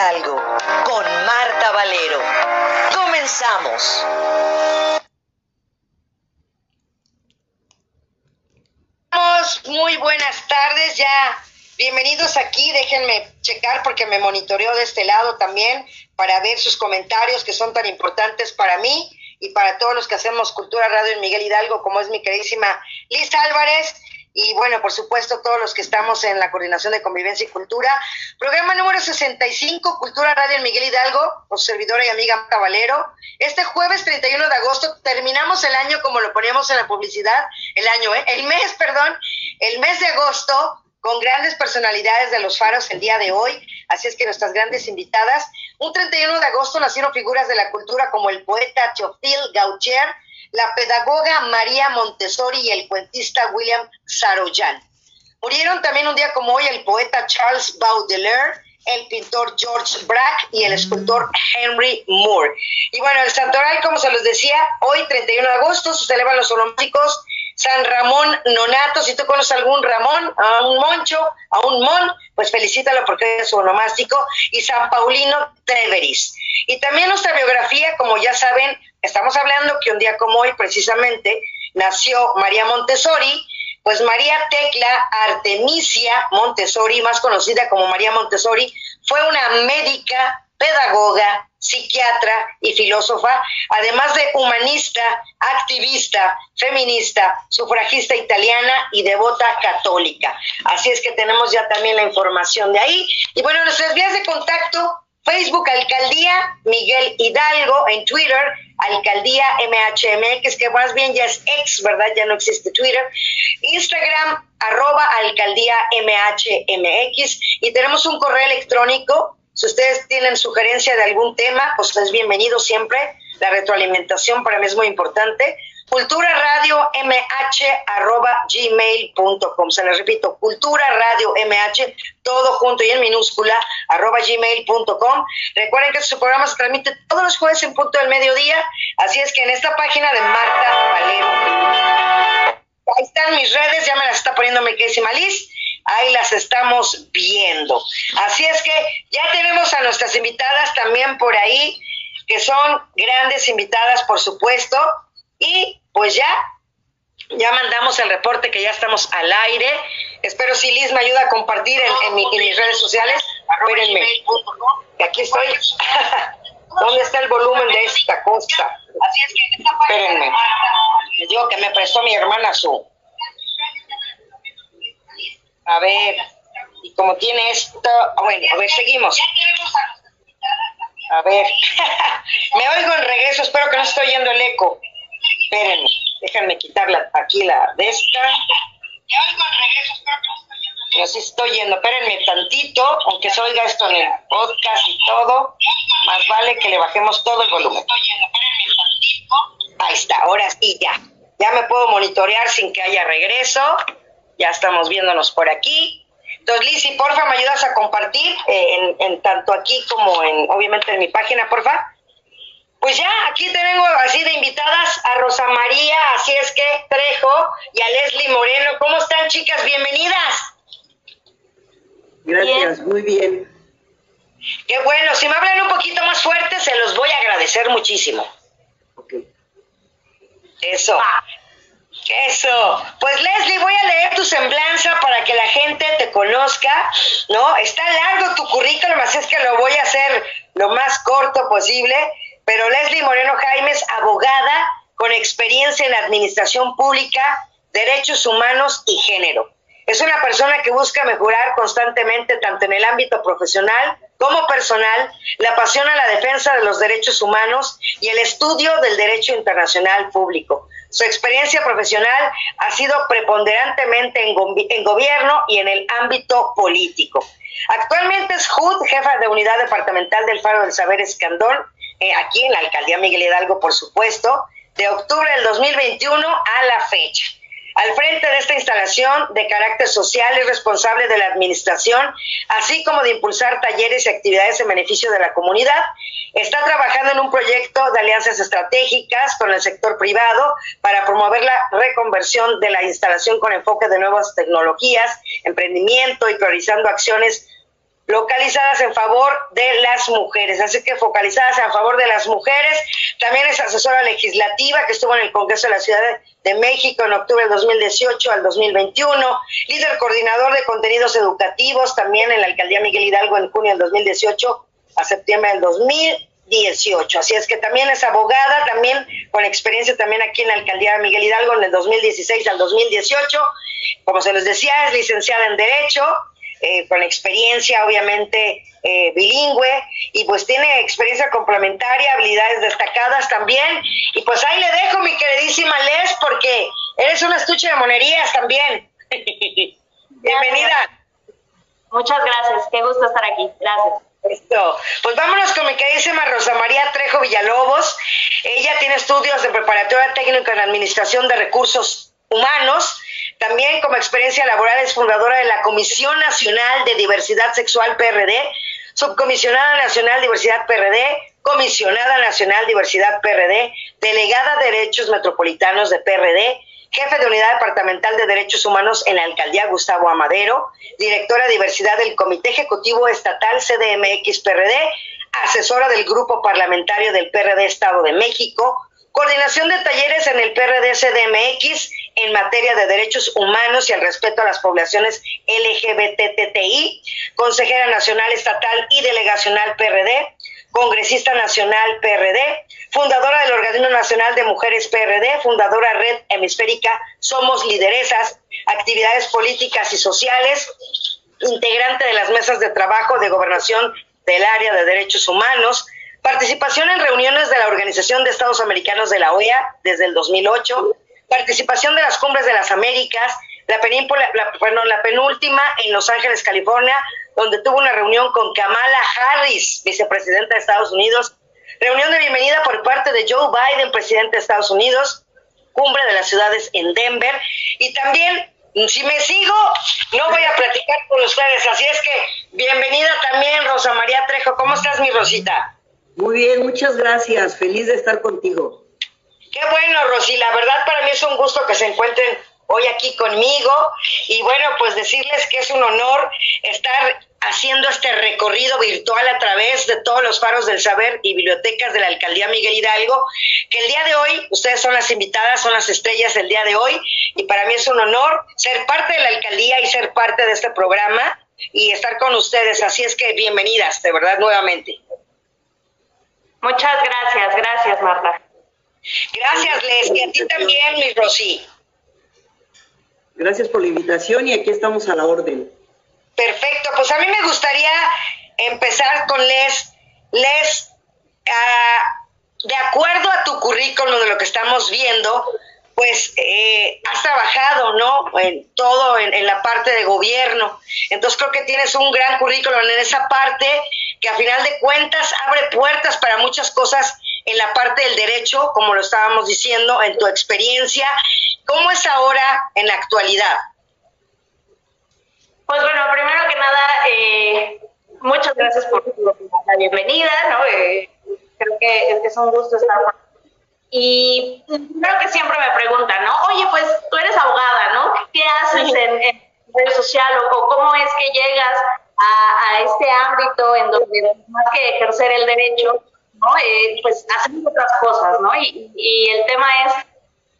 Hidalgo con Marta Valero. Comenzamos. Muy buenas tardes, ya bienvenidos aquí, déjenme checar porque me monitoreo de este lado también para ver sus comentarios que son tan importantes para mí y para todos los que hacemos Cultura Radio en Miguel Hidalgo, como es mi queridísima Liz Álvarez y bueno, por supuesto, todos los que estamos en la Coordinación de Convivencia y Cultura. Programa número 65, Cultura Radio en Miguel Hidalgo, su servidora y amiga Caballero. Este jueves 31 de agosto terminamos el año como lo poníamos en la publicidad, el año, ¿eh? el mes, perdón, el mes de agosto con grandes personalidades de los faros el día de hoy. Así es que nuestras grandes invitadas. Un 31 de agosto nacieron figuras de la cultura como el poeta Chofil Gaucher, la pedagoga María Montessori y el cuentista William Saroyan. Murieron también un día como hoy el poeta Charles Baudelaire, el pintor George Braque y el escultor Henry Moore. Y bueno, el santoral, como se los decía, hoy 31 de agosto se celebran los olímpicos San Ramón Nonato, si tú conoces a algún Ramón, a un Moncho, a un Mon, pues felicítalo porque es su onomástico, y San Paulino Treveris. Y también nuestra biografía, como ya saben, estamos hablando que un día como hoy precisamente nació María Montessori, pues María Tecla Artemisia Montessori, más conocida como María Montessori, fue una médica, pedagoga, psiquiatra y filósofa, además de humanista, activista, feminista, sufragista italiana y devota católica. Así es que tenemos ya también la información de ahí. Y bueno, nuestras vías de contacto, Facebook Alcaldía Miguel Hidalgo, en Twitter Alcaldía MHMX, que más bien ya es ex, ¿verdad? Ya no existe Twitter. Instagram arroba Alcaldía MHMX y tenemos un correo electrónico si ustedes tienen sugerencia de algún tema, pues es bienvenido siempre. La retroalimentación para mí es muy importante. Cultura Radio gmail.com. Se les repito, Cultura Radio MH, todo junto y en minúscula, arroba gmail.com. Recuerden que su programa se transmite todos los jueves en punto del mediodía, así es que en esta página de Marta Valero. Ahí están mis redes, ya me las está poniendo mi querísima Liz ahí las estamos viendo. Así es que ya tenemos a nuestras invitadas también por ahí, que son grandes invitadas, por supuesto, y pues ya, ya mandamos el reporte que ya estamos al aire. Espero si Liz me ayuda a compartir en, mis redes sociales. Espérenme, que aquí estoy. ¿Dónde está el volumen de esta cosa? Así es que Espérenme. Les digo que me prestó mi hermana su, a ver, y como tiene esto, ah, bueno, a ver, seguimos. A ver, me oigo en regreso, espero que no estoy oyendo el eco. Espérenme, déjenme quitarla aquí la de esta. Me oigo en regreso, espero que no estoy oyendo el eco. sí estoy yendo, espérenme tantito, aunque se oiga esto en el podcast y todo, más vale que le bajemos todo el volumen. Ahí está, ahora sí ya. Ya me puedo monitorear sin que haya regreso ya estamos viéndonos por aquí. Entonces, Lizzy, porfa, me ayudas a compartir eh, en, tanto aquí como en, obviamente, en mi página, porfa. Pues ya, aquí tengo así de invitadas a Rosa María, así es que Trejo y a Leslie Moreno. ¿Cómo están, chicas? Bienvenidas. Gracias, muy bien. Qué bueno, si me hablan un poquito más fuerte, se los voy a agradecer muchísimo. Ok. Eso. Eso. Pues Leslie, voy a leer tu semblanza para que la gente te conozca, ¿no? Está largo tu currículum, así es que lo voy a hacer lo más corto posible, pero Leslie Moreno Jaime es abogada con experiencia en administración pública, derechos humanos y género. Es una persona que busca mejorar constantemente tanto en el ámbito profesional como personal, le apasiona la defensa de los derechos humanos y el estudio del derecho internacional público. Su experiencia profesional ha sido preponderantemente en, gobierno y en el ámbito político. Actualmente es HUD, jefa de unidad departamental del Faro del Saber Escandón, eh, aquí en la alcaldía Miguel Hidalgo, por supuesto, de octubre del 2021 a la fecha. Al frente de esta instalación de carácter social es responsable de la administración, así como de impulsar talleres y actividades en beneficio de la comunidad. Está trabajando en un proyecto de alianzas estratégicas con el sector privado para promover la reconversión de la instalación con enfoque de nuevas tecnologías, emprendimiento y priorizando acciones localizadas en favor de las mujeres. Así que focalizadas en favor de las mujeres. También es asesora legislativa que estuvo en el Congreso de la Ciudad de México en octubre del 2018 al 2021. Líder coordinador de contenidos educativos también en la Alcaldía Miguel Hidalgo en junio del 2018 a septiembre del 2018. Así es que también es abogada, también con experiencia también aquí en la Alcaldía Miguel Hidalgo en el 2016 al 2018. Como se les decía, es licenciada en Derecho, eh, con experiencia obviamente eh, bilingüe y pues tiene experiencia complementaria, habilidades destacadas también. Y pues ahí le dejo mi queridísima Les porque eres un estuche de monerías también. Bienvenida. Muchas gracias, qué gusto estar aquí. Gracias. Esto. Pues vámonos con mi queridísima Rosa María Trejo Villalobos. Ella tiene estudios de preparatoria técnica en Administración de Recursos Humanos también como experiencia laboral es fundadora de la Comisión Nacional de Diversidad Sexual PRD, subcomisionada nacional Diversidad PRD, comisionada nacional Diversidad PRD, delegada de Derechos Metropolitanos de PRD, jefe de Unidad Departamental de Derechos Humanos en la Alcaldía Gustavo Amadero, directora de Diversidad del Comité Ejecutivo Estatal CDMX PRD, asesora del Grupo Parlamentario del PRD Estado de México, coordinación de talleres en el PRD CDMX en materia de derechos humanos y el respeto a las poblaciones LGBTTI, consejera nacional estatal y delegacional PRD, congresista nacional PRD, fundadora del Organismo Nacional de Mujeres PRD, fundadora Red Hemisférica Somos Lideresas, actividades políticas y sociales, integrante de las mesas de trabajo de gobernación del área de derechos humanos, participación en reuniones de la Organización de Estados Americanos de la OEA desde el 2008, participación de las cumbres de las Américas, la, la, penúltima en Los Ángeles, California, donde tuvo una reunión con Kamala Harris, vicepresidenta de Estados Unidos, reunión de bienvenida por parte de Joe Biden, presidente de Estados Unidos, cumbre de las ciudades en Denver, y también, si me sigo, no voy a platicar con ustedes, así es que bienvenida también, Rosa María Trejo, ¿cómo estás, mi Rosita? Muy bien, muchas gracias, feliz de estar contigo. Qué bueno, Rosy, la verdad para mí es un gusto que se encuentren hoy aquí conmigo. Y bueno, pues decirles que es un honor estar haciendo este recorrido virtual a través de todos los faros del saber y bibliotecas de la Alcaldía Miguel Hidalgo, que el día de hoy, ustedes son las invitadas, son las estrellas del día de hoy. Y para mí es un honor ser parte de la Alcaldía y ser parte de este programa y estar con ustedes, así es que bienvenidas, de verdad, nuevamente. Muchas gracias, gracias Marta. Gracias, Les, y a ti también, mi Rosy. Gracias por la invitación y aquí estamos a la orden. Perfecto, pues a mí me gustaría empezar con Les. Les, ah, de acuerdo a tu currículum de lo que estamos viendo, pues eh, has trabajado, ¿no? En todo, en, en, la parte de gobierno. Entonces creo que tienes un gran currículum en esa parte que a final de cuentas abre puertas para muchas cosas en la parte del derecho, como lo estábamos diciendo, en tu experiencia. ¿Cómo es ahora en la actualidad? Pues bueno, primero que nada, eh, muchas gracias por la bienvenida, ¿no? Eh, creo que es un gusto estar y creo que siempre me preguntan, ¿no? Oye, pues tú eres abogada, ¿no? ¿Qué haces en, en red social o, cómo es que llegas a, a, este ámbito en donde más que ejercer el derecho, ¿no? Eh, pues hacemos otras cosas, ¿no? Y, y, el tema es,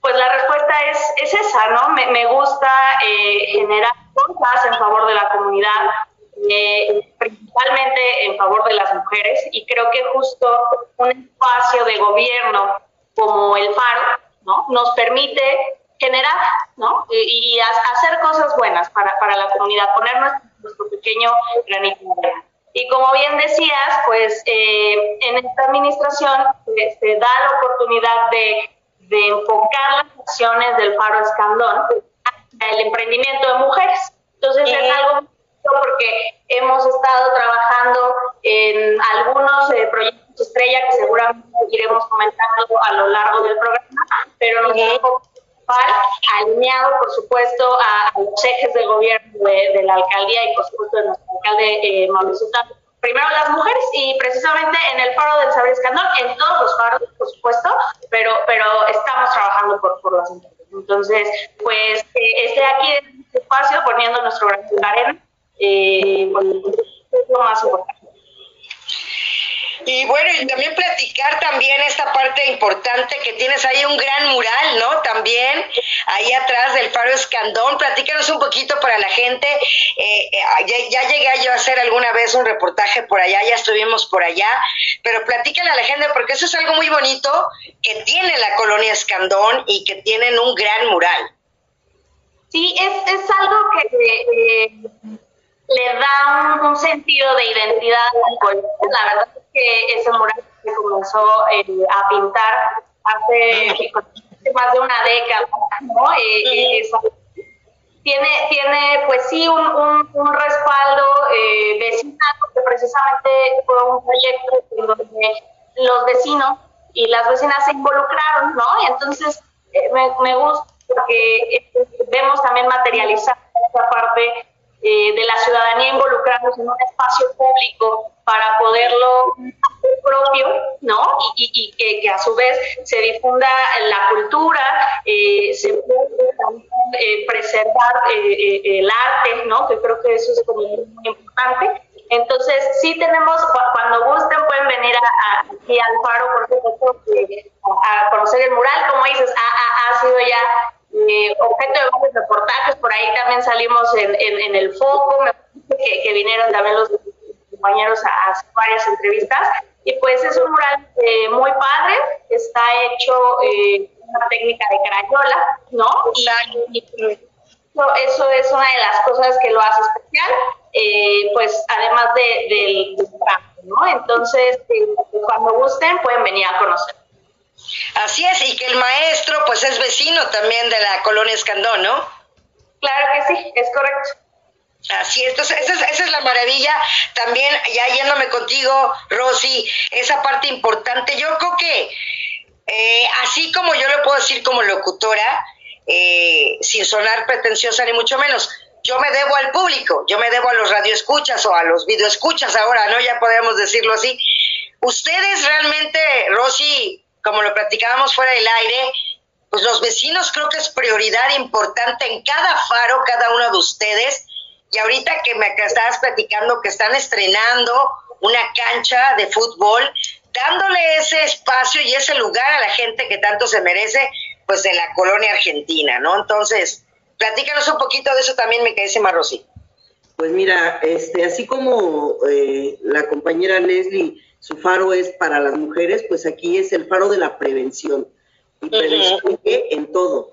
pues la respuesta es, es esa, ¿no? Me, gusta eh, generar cosas en favor de la comunidad, eh, principalmente en favor de las mujeres, y creo que justo un espacio de gobierno como el FARO, ¿no? Nos permite generar, ¿no? Y, y hacer cosas buenas para, para la comunidad, poner nuestro, nuestro pequeño granito de arena. Y como bien decías, pues eh, en esta administración se, se da la oportunidad de, de, enfocar las acciones del Faro Escandón el emprendimiento de mujeres. Entonces eh. es algo porque hemos estado trabajando en algunos eh, proyectos estrella que seguramente iremos comentando a lo largo del programa, pero nos eh alineado, por supuesto, a, los ejes de gobierno de, la alcaldía y, por supuesto, de nuestro alcalde eh, Mauricio Tato. Primero las mujeres y precisamente en el faro del saber escandón, en todos los faros, por supuesto, pero, pero estamos trabajando por, las mujeres. Entonces, pues, eh, aquí en este espacio poniendo nuestro granito de arena. Eh, lo más importante. Y bueno, y también platicar también esta parte importante que tienes ahí un gran mural, ¿no? También ahí atrás del Faro Escandón. Platícanos un poquito para la gente. Eh, eh, ya, llegué yo a hacer alguna vez un reportaje por allá, ya estuvimos por allá, pero platícale a la gente porque eso es algo muy bonito que tiene la colonia Escandón y que tienen un gran mural. Sí, es, es algo que eh, le da un, sentido de identidad al. La verdad que ese mural se comenzó eh, a pintar hace más de una década, ¿no? Eh, eh, tiene, tiene, pues sí, un, un, respaldo vecinal, porque precisamente fue un proyecto en donde los vecinos y las vecinas se involucraron, ¿no? Y entonces me, me gusta porque vemos también materializar esta parte eh, de la ciudadanía involucrándose en un espacio público para poderlo propio, ¿no? Y, que, a su vez se difunda la cultura, eh, se puede eh, preservar el arte, ¿no? Que creo que eso es como muy importante. Entonces, sí tenemos, cuando gusten pueden venir a, aquí al Faro, por supuesto, a, conocer el mural, como dices, ha sido ya eh, objeto de varios reportajes, por ahí también salimos en, el foco, me que, que, vinieron también los compañeros a, varias entrevistas, y pues es un mural eh, muy padre, está hecho eh, una técnica de crayola, ¿no? Y, eso, es una de las cosas que lo hace especial, eh, pues además de, del trabajo, ¿no? Entonces, cuando gusten, pueden venir a conocer. Así es, y que el maestro pues es vecino también de la colonia Escandón, ¿no? Claro que sí, es correcto. Así es, entonces esa es, la maravilla. También, ya yéndome contigo, Rosy, esa parte importante, yo creo que eh, así como yo lo puedo decir como locutora, eh, sin sonar pretenciosa ni mucho menos, yo me debo al público, yo me debo a los radioescuchas o a los videoescuchas ahora, ¿no? Ya podemos decirlo así. Ustedes realmente, Rosy, como lo platicábamos fuera del aire, pues los vecinos creo que es prioridad importante en cada faro, cada uno de ustedes. Y ahorita que me estabas platicando que están estrenando una cancha de fútbol, dándole ese espacio y ese lugar a la gente que tanto se merece, pues de la colonia argentina, ¿no? Entonces, platícanos un poquito de eso también, me quedé Marrosí. Pues mira, este, así como eh, la compañera Leslie su faro es para las mujeres, pues aquí es el faro de la prevención. Y prevención en todo.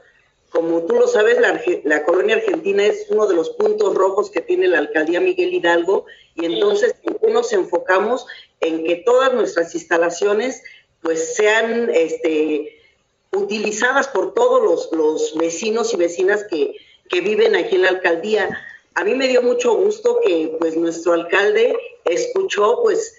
Como tú lo sabes, la, colonia argentina es uno de los puntos rojos que tiene la alcaldía Miguel Hidalgo y entonces nos enfocamos en que todas nuestras instalaciones pues sean este, utilizadas por todos los, los vecinos y vecinas que, que viven aquí en la alcaldía. A mí me dio mucho gusto que pues nuestro alcalde escuchó pues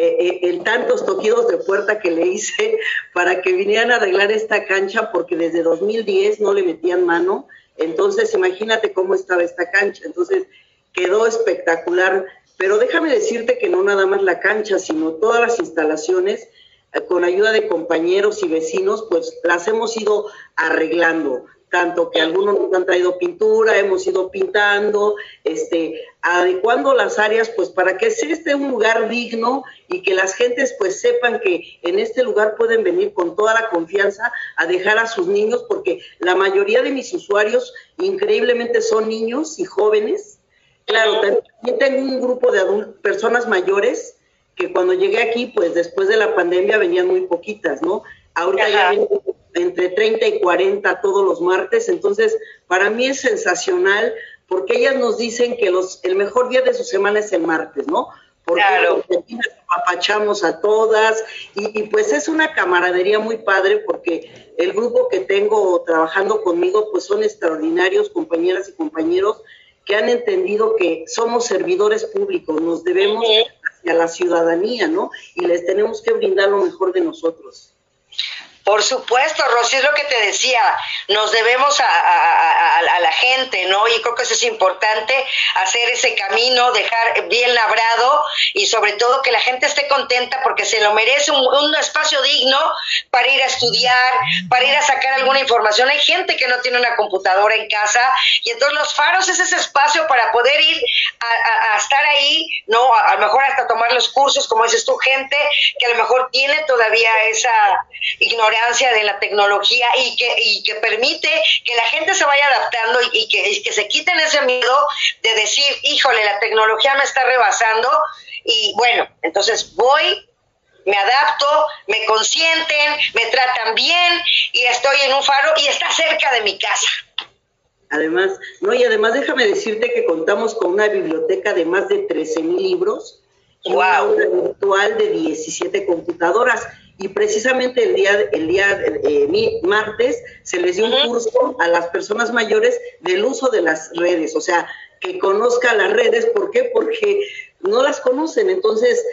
eh, eh, el tantos toquidos de puerta que le hice para que vinieran a arreglar esta cancha porque desde 2010 no le metían mano. Entonces, imagínate cómo estaba esta cancha. Entonces, quedó espectacular. Pero déjame decirte que no nada más la cancha, sino todas las instalaciones, eh, con ayuda de compañeros y vecinos, pues las hemos ido arreglando tanto que algunos nos han traído pintura, hemos ido pintando, este, adecuando las áreas, pues para que sea este un lugar digno y que las gentes pues sepan que en este lugar pueden venir con toda la confianza a dejar a sus niños, porque la mayoría de mis usuarios increíblemente son niños y jóvenes. Claro, también tengo un grupo de adultos, personas mayores, que cuando llegué aquí, pues después de la pandemia venían muy poquitas, ¿no? Ahorita ya entre 30 y 40 todos los martes, entonces para mí es sensacional porque ellas nos dicen que los, el mejor día de su semana es el martes, ¿no? Porque claro. apachamos a todas y, y, pues es una camaradería muy padre porque el grupo que tengo trabajando conmigo pues son extraordinarios compañeras y compañeros que han entendido que somos servidores públicos, nos debemos hacia la ciudadanía, ¿no? Y les tenemos que brindar lo mejor de nosotros. Por supuesto, Rosy, es lo que te decía, nos debemos a, la gente, ¿no? Y creo que eso es importante, hacer ese camino, dejar bien labrado y sobre todo que la gente esté contenta porque se lo merece un, espacio digno para ir a estudiar, para ir a sacar alguna información. Hay gente que no tiene una computadora en casa y entonces los faros es ese espacio para poder ir a, estar ahí, ¿no? A lo mejor hasta tomar los cursos, como dices tú, gente que a lo mejor tiene todavía esa ignorancia de la tecnología y que, y que permite que la gente se vaya adaptando y, que, que se quiten ese miedo de decir, híjole, la tecnología me está rebasando y bueno, entonces voy, me adapto, me consienten, me tratan bien y estoy en un faro y está cerca de mi casa. Además, no, y además déjame decirte que contamos con una biblioteca de más de 13 mil libros y una aula virtual de 17 computadoras y precisamente el día, el día eh, martes se les dio un curso a las personas mayores del uso de las redes, o sea, que conozca las redes, ¿por qué? Porque no las conocen, entonces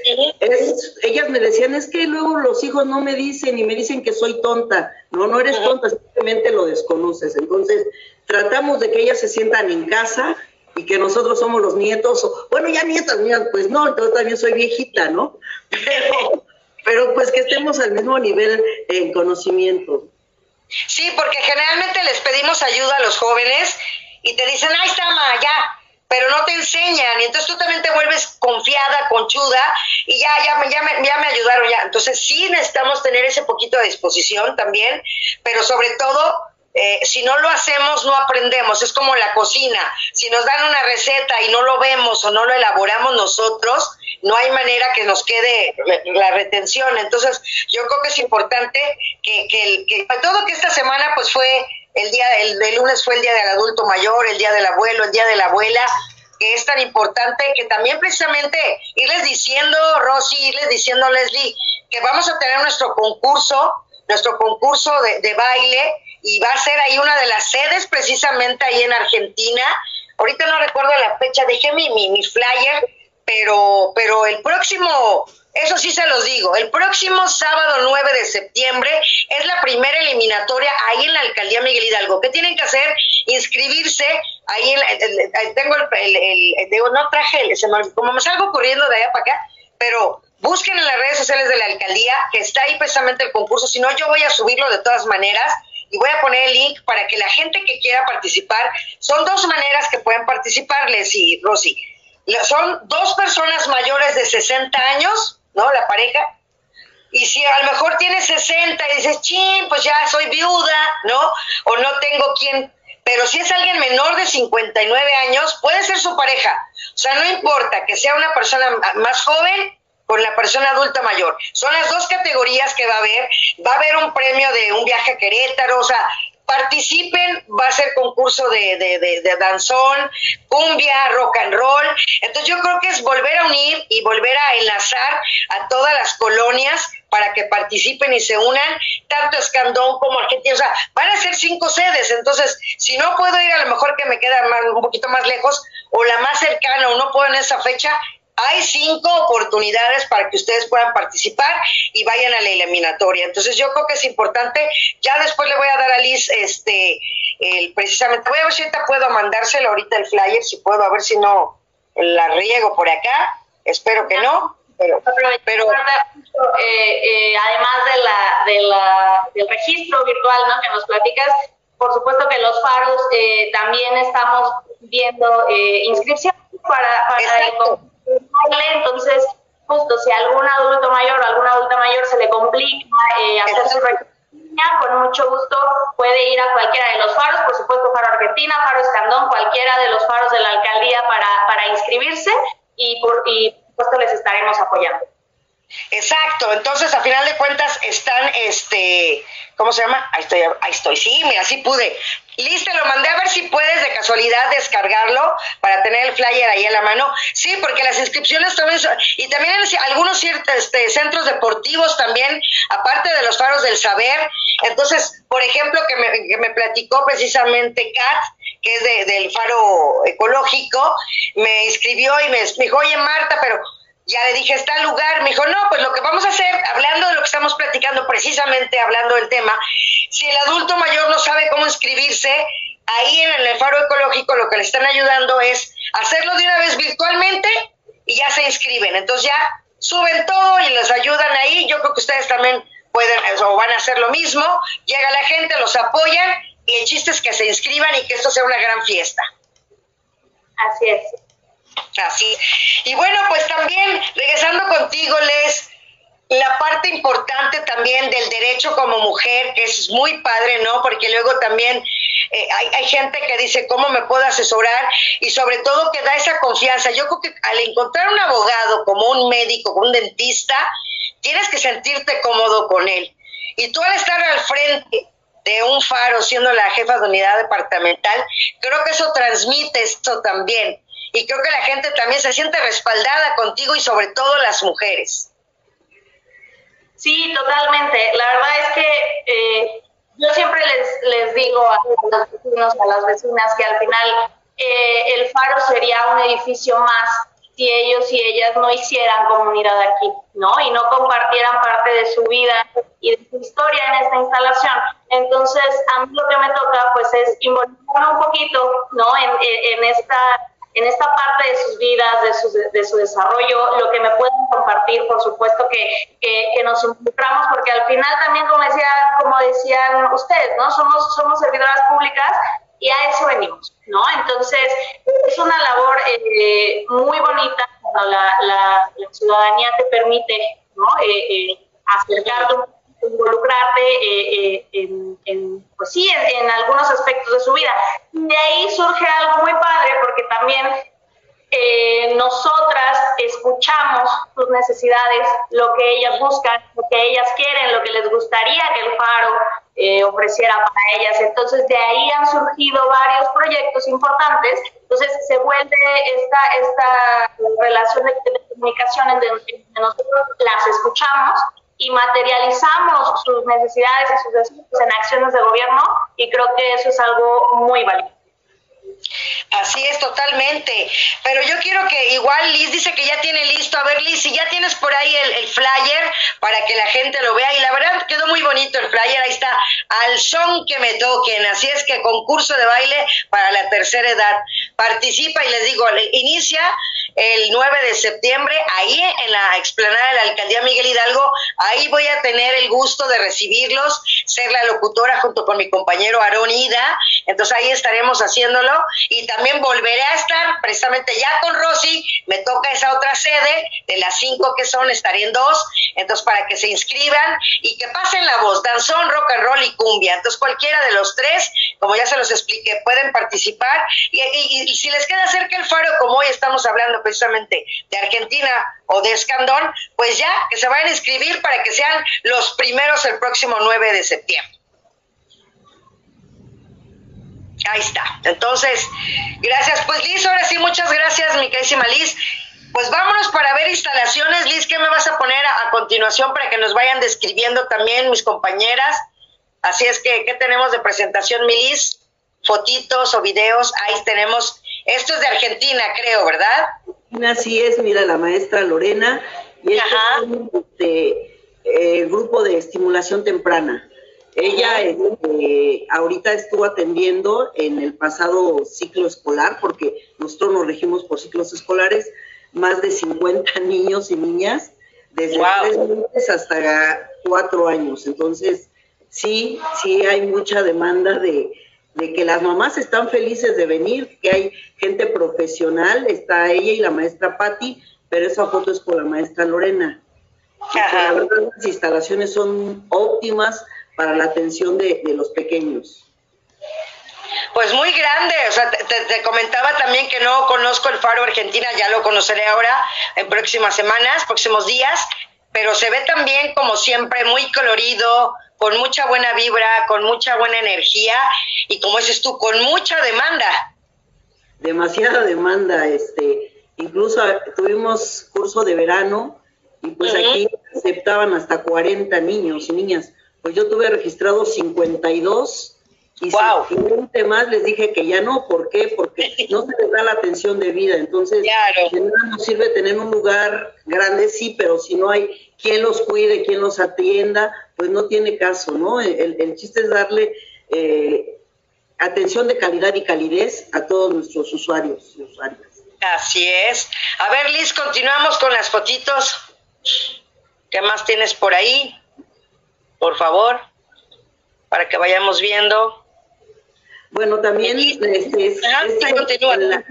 ellas me decían, es que luego los hijos no me dicen y me dicen que soy tonta, no, no eres tonta, simplemente lo desconoces, entonces tratamos de que ellas se sientan en casa y que nosotros somos los nietos, o, bueno, ya nietas mías, pues no, yo también soy viejita, ¿no? Pero pero pues que estemos al mismo nivel en conocimiento. Sí, porque generalmente les pedimos ayuda a los jóvenes y te dicen, ahí está, ma, ya, pero no te enseñan, y entonces tú también te vuelves confiada, conchuda, y ya, ya, ya, me, ya me ayudaron, ya. Entonces sí necesitamos tener ese poquito de disposición también, pero sobre todo eh, si no lo hacemos, no aprendemos. Es como la cocina. Si nos dan una receta y no lo vemos o no lo elaboramos nosotros, no hay manera que nos quede la retención. Entonces, yo creo que es importante que, que, que todo que esta semana pues fue el día, el, el lunes fue el día del adulto mayor, el día del abuelo, el día de la abuela, que es tan importante que también precisamente irles diciendo, Rosy, irles diciendo, Leslie, que vamos a tener nuestro concurso, nuestro concurso de, de baile, y va a ser ahí una de las sedes precisamente ahí en Argentina. Ahorita no recuerdo la fecha, dejé mi, mi, flyer, pero, pero el próximo, eso sí se los digo, el próximo sábado 9 de septiembre es la primera eliminatoria ahí en la alcaldía Miguel Hidalgo. ¿Qué tienen que hacer? Inscribirse. Ahí en tengo el, el, digo, no traje, el, se como me salgo corriendo de allá para acá, pero busquen en las redes sociales de la alcaldía que está ahí precisamente el concurso. Si no, yo voy a subirlo de todas maneras y voy a poner el link para que la gente que quiera participar, son dos maneras que pueden participar, y Rosy. Son dos personas mayores de 60 años, ¿no? La pareja. Y si a lo mejor tienes 60 y dices, ching, pues ya soy viuda, ¿no? O no tengo quien. Pero si es alguien menor de 59 años, puede ser su pareja. O sea, no importa que sea una persona más joven con la persona adulta mayor. Son las dos categorías que va a haber. Va a haber un premio de un viaje a Querétaro, o sea, participen, va a ser concurso de, de, de, danzón, cumbia, rock and roll. Entonces yo creo que es volver a unir y volver a enlazar a todas las colonias para que participen y se unan, tanto Escandón como Argentina. O sea, van a ser cinco sedes. Entonces, si no puedo ir, a lo mejor que me queda un poquito más lejos o la más cercana o no puedo en esa fecha, hay cinco oportunidades para que ustedes puedan participar y vayan a la eliminatoria. Entonces yo creo que es importante. Ya después le voy a dar a Liz este el, precisamente. Voy a ver si ahorita puedo mandárselo ahorita el flyer, si puedo, a ver si no la riego por acá. Espero que no. Pero, pero eh, eh, además de la, de la, del registro virtual ¿no? que nos platicas, por supuesto que los faros eh, también estamos viendo inscripciones para, para entonces justo si algún adulto mayor o alguna adulta mayor se le complica eh, hacer su con mucho gusto puede ir a cualquiera de los faros, por supuesto Faro Argentina, Faro Escandón, cualquiera de los faros de la alcaldía para, para inscribirse y por, y por supuesto les estaremos apoyando. Exacto, entonces a final de cuentas están, este, ¿cómo se llama? Ahí estoy, ahí estoy, sí, mira, sí pude. Listo, lo mandé a ver si puedes de casualidad descargarlo para tener el flyer ahí a la mano. Sí, porque las inscripciones también son, y también en algunos ciertos este, centros deportivos también, aparte de los faros del saber. Entonces, por ejemplo, que me, que me platicó precisamente Kat, que es de, del faro ecológico, me inscribió y me, me dijo, oye Marta, pero ya le dije, está el lugar. Me dijo, no, pues lo que vamos a hacer, hablando de lo que estamos platicando precisamente hablando del tema, si el adulto mayor no sabe cómo inscribirse, ahí en el faro ecológico lo que le están ayudando es hacerlo de una vez virtualmente y ya se inscriben. Entonces ya suben todo y les ayudan ahí. Yo creo que ustedes también pueden o van a hacer lo mismo. Llega la gente, los apoyan y el chiste es que se inscriban y que esto sea una gran fiesta. Así es. Así. Y bueno, pues también, regresando contigo, Les, la parte importante también del derecho como mujer, que es muy padre, ¿no? Porque luego también eh, hay, hay, gente que dice, ¿cómo me puedo asesorar? Y sobre todo que da esa confianza. Yo creo que al encontrar un abogado como un médico, como un dentista, tienes que sentirte cómodo con él. Y tú al estar al frente de un faro siendo la jefa de unidad departamental, creo que eso transmite esto también. Y creo que la gente también se siente respaldada contigo y sobre todo las mujeres. Sí, totalmente. La verdad es que eh, yo siempre les, les digo a los vecinos, a las vecinas, que al final eh, el faro sería un edificio más si ellos y ellas no hicieran comunidad aquí, ¿no? Y no compartieran parte de su vida y de su historia en esta instalación. Entonces, a mí lo que me toca, pues, es involucrarme un poquito, ¿no? En, en esta en esta parte de sus vidas, de su, de su desarrollo, lo que me pueden compartir, por supuesto que, que, nos involucramos, porque al final también, como, decía, como decían ustedes, ¿no? Somos, somos servidoras públicas y a eso venimos, ¿no? Entonces, es una labor eh, muy bonita cuando la, la, ciudadanía te permite, ¿no? Eh, eh, acercarte involucrarte eh, en, en, pues sí, en, algunos aspectos de su vida. De ahí surge algo muy padre porque también eh, nosotras escuchamos sus necesidades, lo que ellas buscan, lo que ellas quieren, lo que les gustaría que el faro eh, ofreciera para ellas. Entonces de ahí han surgido varios proyectos importantes. Entonces se vuelve esta, esta relación de, comunicación en donde nosotros las escuchamos y materializamos sus necesidades y sus deseos en acciones de gobierno y creo que eso es algo muy valioso. Así es, totalmente. Pero yo quiero que igual Liz dice que ya tiene listo. A ver, Liz, si ya tienes por ahí el, flyer para que la gente lo vea. Y la verdad quedó muy bonito el flyer. Ahí está, al son que me toquen. Así es que concurso de baile para la tercera edad. Participa y les digo, inicia el 9 de septiembre, ahí en la explanada de la alcaldía Miguel Hidalgo, ahí voy a tener el gusto de recibirlos, ser la locutora junto con mi compañero Aarón Ida, entonces ahí estaremos haciéndolo y también volveré a estar precisamente ya con Rosy, me toca esa otra sede, de las cinco que son, estaré en dos, entonces para que se inscriban y que pasen la voz, danzón, rock and roll y cumbia, entonces cualquiera de los tres, como ya se los expliqué, pueden participar. Y, si les queda cerca el faro, como hoy estamos hablando, precisamente de Argentina o de Escandón, pues ya que se vayan a inscribir para que sean los primeros el próximo 9 de septiembre. Ahí está. Entonces, gracias. Pues Liz, ahora sí, muchas gracias, mi querísima Liz. Pues vámonos para ver instalaciones. Liz, ¿qué me vas a poner a, a continuación para que nos vayan describiendo también mis compañeras? Así es que, ¿qué tenemos de presentación, mi Liz? Fotitos o videos. Ahí tenemos esto es de Argentina, creo, ¿verdad? Así es, mira, la maestra Lorena. Y este es eh, grupo de estimulación temprana. Ella este, ahorita estuvo atendiendo en el pasado ciclo escolar, porque nosotros nos regimos por ciclos escolares, más de 50 niños y niñas, desde tres meses hasta cuatro años. Entonces, sí, sí hay mucha demanda de, de que las mamás están felices de venir, que hay gente profesional, está ella y la maestra Patti, pero esa foto es con la maestra Lorena. La verdad, las instalaciones son óptimas para la atención de, los pequeños. Pues muy grande, o sea, te, comentaba también que no conozco el Faro Argentina, ya lo conoceré ahora en próximas semanas, próximos días, pero se ve también como siempre muy colorido, con mucha buena vibra, con mucha buena energía y como dices tú, con mucha demanda. Demasiada demanda, este, incluso tuvimos curso de verano y pues aquí aceptaban hasta 40 niños y niñas. Pues yo tuve registrados 52 Y wow. si un más les dije que ya no, ¿por qué? Porque no se les da la atención de vida. Entonces, claro. de nada nos sirve tener un lugar grande, sí, pero si no hay quien los cuide, quien los atienda, pues no tiene caso, ¿no? El, el chiste es darle eh, atención de calidad y calidez a todos nuestros usuarios y usuarias. Así es. A ver, Liz, continuamos con las fotitos. ¿Qué más tienes por ahí? Por favor, para que vayamos viendo. Bueno, también este, es, la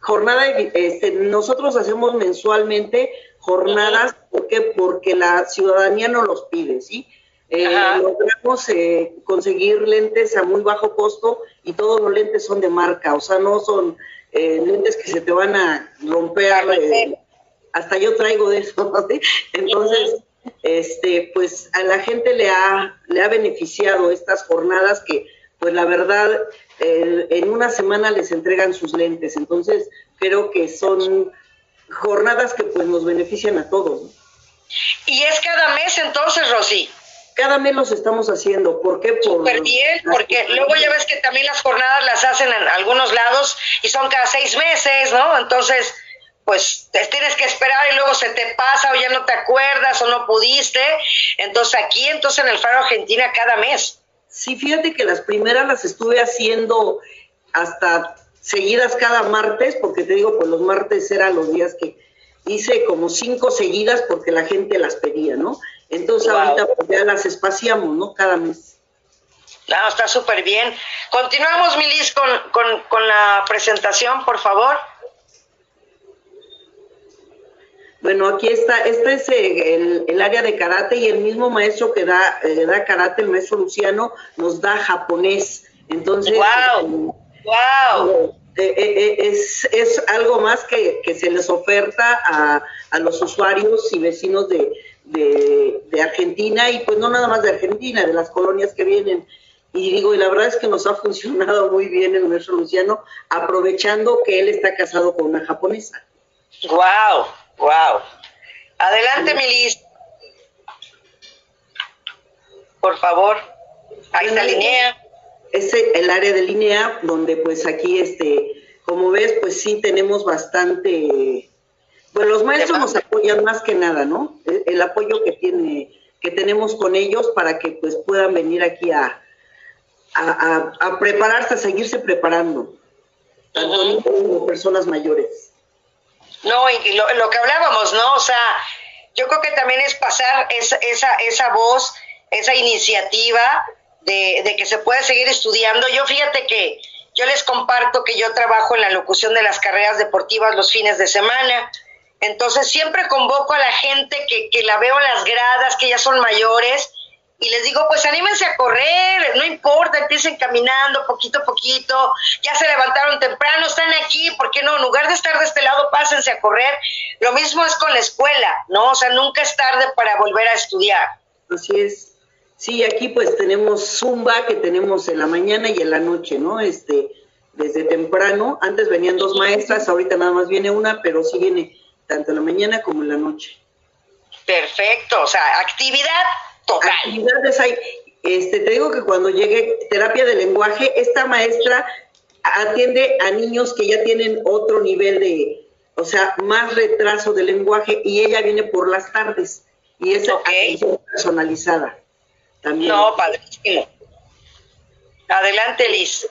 jornada, este, nosotros hacemos mensualmente jornadas, ¿por qué? Porque la ciudadanía no los pide, ¿sí? Eh, logramos eh, conseguir lentes a muy bajo costo y todos los lentes son de marca, o sea, no son eh, lentes que se te van a romper. hasta yo traigo de eso, entonces, este, pues a la gente le ha, le ha beneficiado estas jornadas que, pues la verdad, en una semana les entregan sus lentes, entonces creo que son jornadas que pues nos benefician a todos. Y es cada mes entonces, Rosy. Cada mes los estamos haciendo. ¿Por qué? Por Súper bien, porque luego ya ves que también las jornadas las hacen en algunos lados y son cada seis meses, ¿no? Entonces, pues te tienes que esperar y luego se te pasa o ya no te acuerdas o no pudiste. Entonces aquí, entonces en el Faro Argentina cada mes. Sí, fíjate que las primeras las estuve haciendo hasta seguidas cada martes, porque te digo, pues los martes eran los días que hice como cinco seguidas porque la gente las pedía, ¿no? Entonces ahorita pues, ya las espaciamos, ¿no? Cada mes. No, está súper bien. Continuamos, Milis, con, con, con, la presentación, por favor. Bueno, aquí está, este es eh, el, área de karate y el mismo maestro que da, eh, da karate, el maestro Luciano, nos da japonés. Entonces, wow, wow. Eh, es, es, algo más que, que se les oferta a, a los usuarios y vecinos de, de, Argentina y pues no nada más de Argentina, de las colonias que vienen. Y digo, y la verdad es que nos ha funcionado muy bien el nuestro Luciano, aprovechando que él está casado con una japonesa. Wow, wow. Adelante, Milis. Por favor. Ahí está línea. Es el área de línea donde pues aquí, este, como ves, pues sí tenemos bastante pues los maestros nos apoyan más que nada, ¿no? El, apoyo que tiene, que tenemos con ellos para que pues puedan venir aquí a, a, prepararse, a seguirse preparando, tanto niños como personas mayores. No, y lo, lo, que hablábamos, ¿no? O sea, yo creo que también es pasar esa, esa, esa voz, esa iniciativa de, de que se puede seguir estudiando. Yo fíjate que yo les comparto que yo trabajo en la locución de las carreras deportivas los fines de semana entonces siempre convoco a la gente que, que la veo en las gradas, que ya son mayores, y les digo, pues anímense a correr, no importa, empiecen caminando poquito a poquito, ya se levantaron temprano, están aquí, ¿por qué no? En lugar de estar de este lado, pásense a correr. Lo mismo es con la escuela, ¿no? O sea, nunca es tarde para volver a estudiar. Así es. Sí, aquí pues tenemos Zumba que tenemos en la mañana y en la noche, ¿no? Este, desde temprano, antes venían dos maestras, ahorita nada más viene una, pero sí viene tanto en la mañana como en la noche. Perfecto, o sea, actividad total. Hay. Este, te digo que cuando llegue terapia de lenguaje, esta maestra atiende a niños que ya tienen otro nivel de, o sea, más retraso de lenguaje y ella viene por las tardes y es personalizada también. No, padrísimo. Adelante, Liz.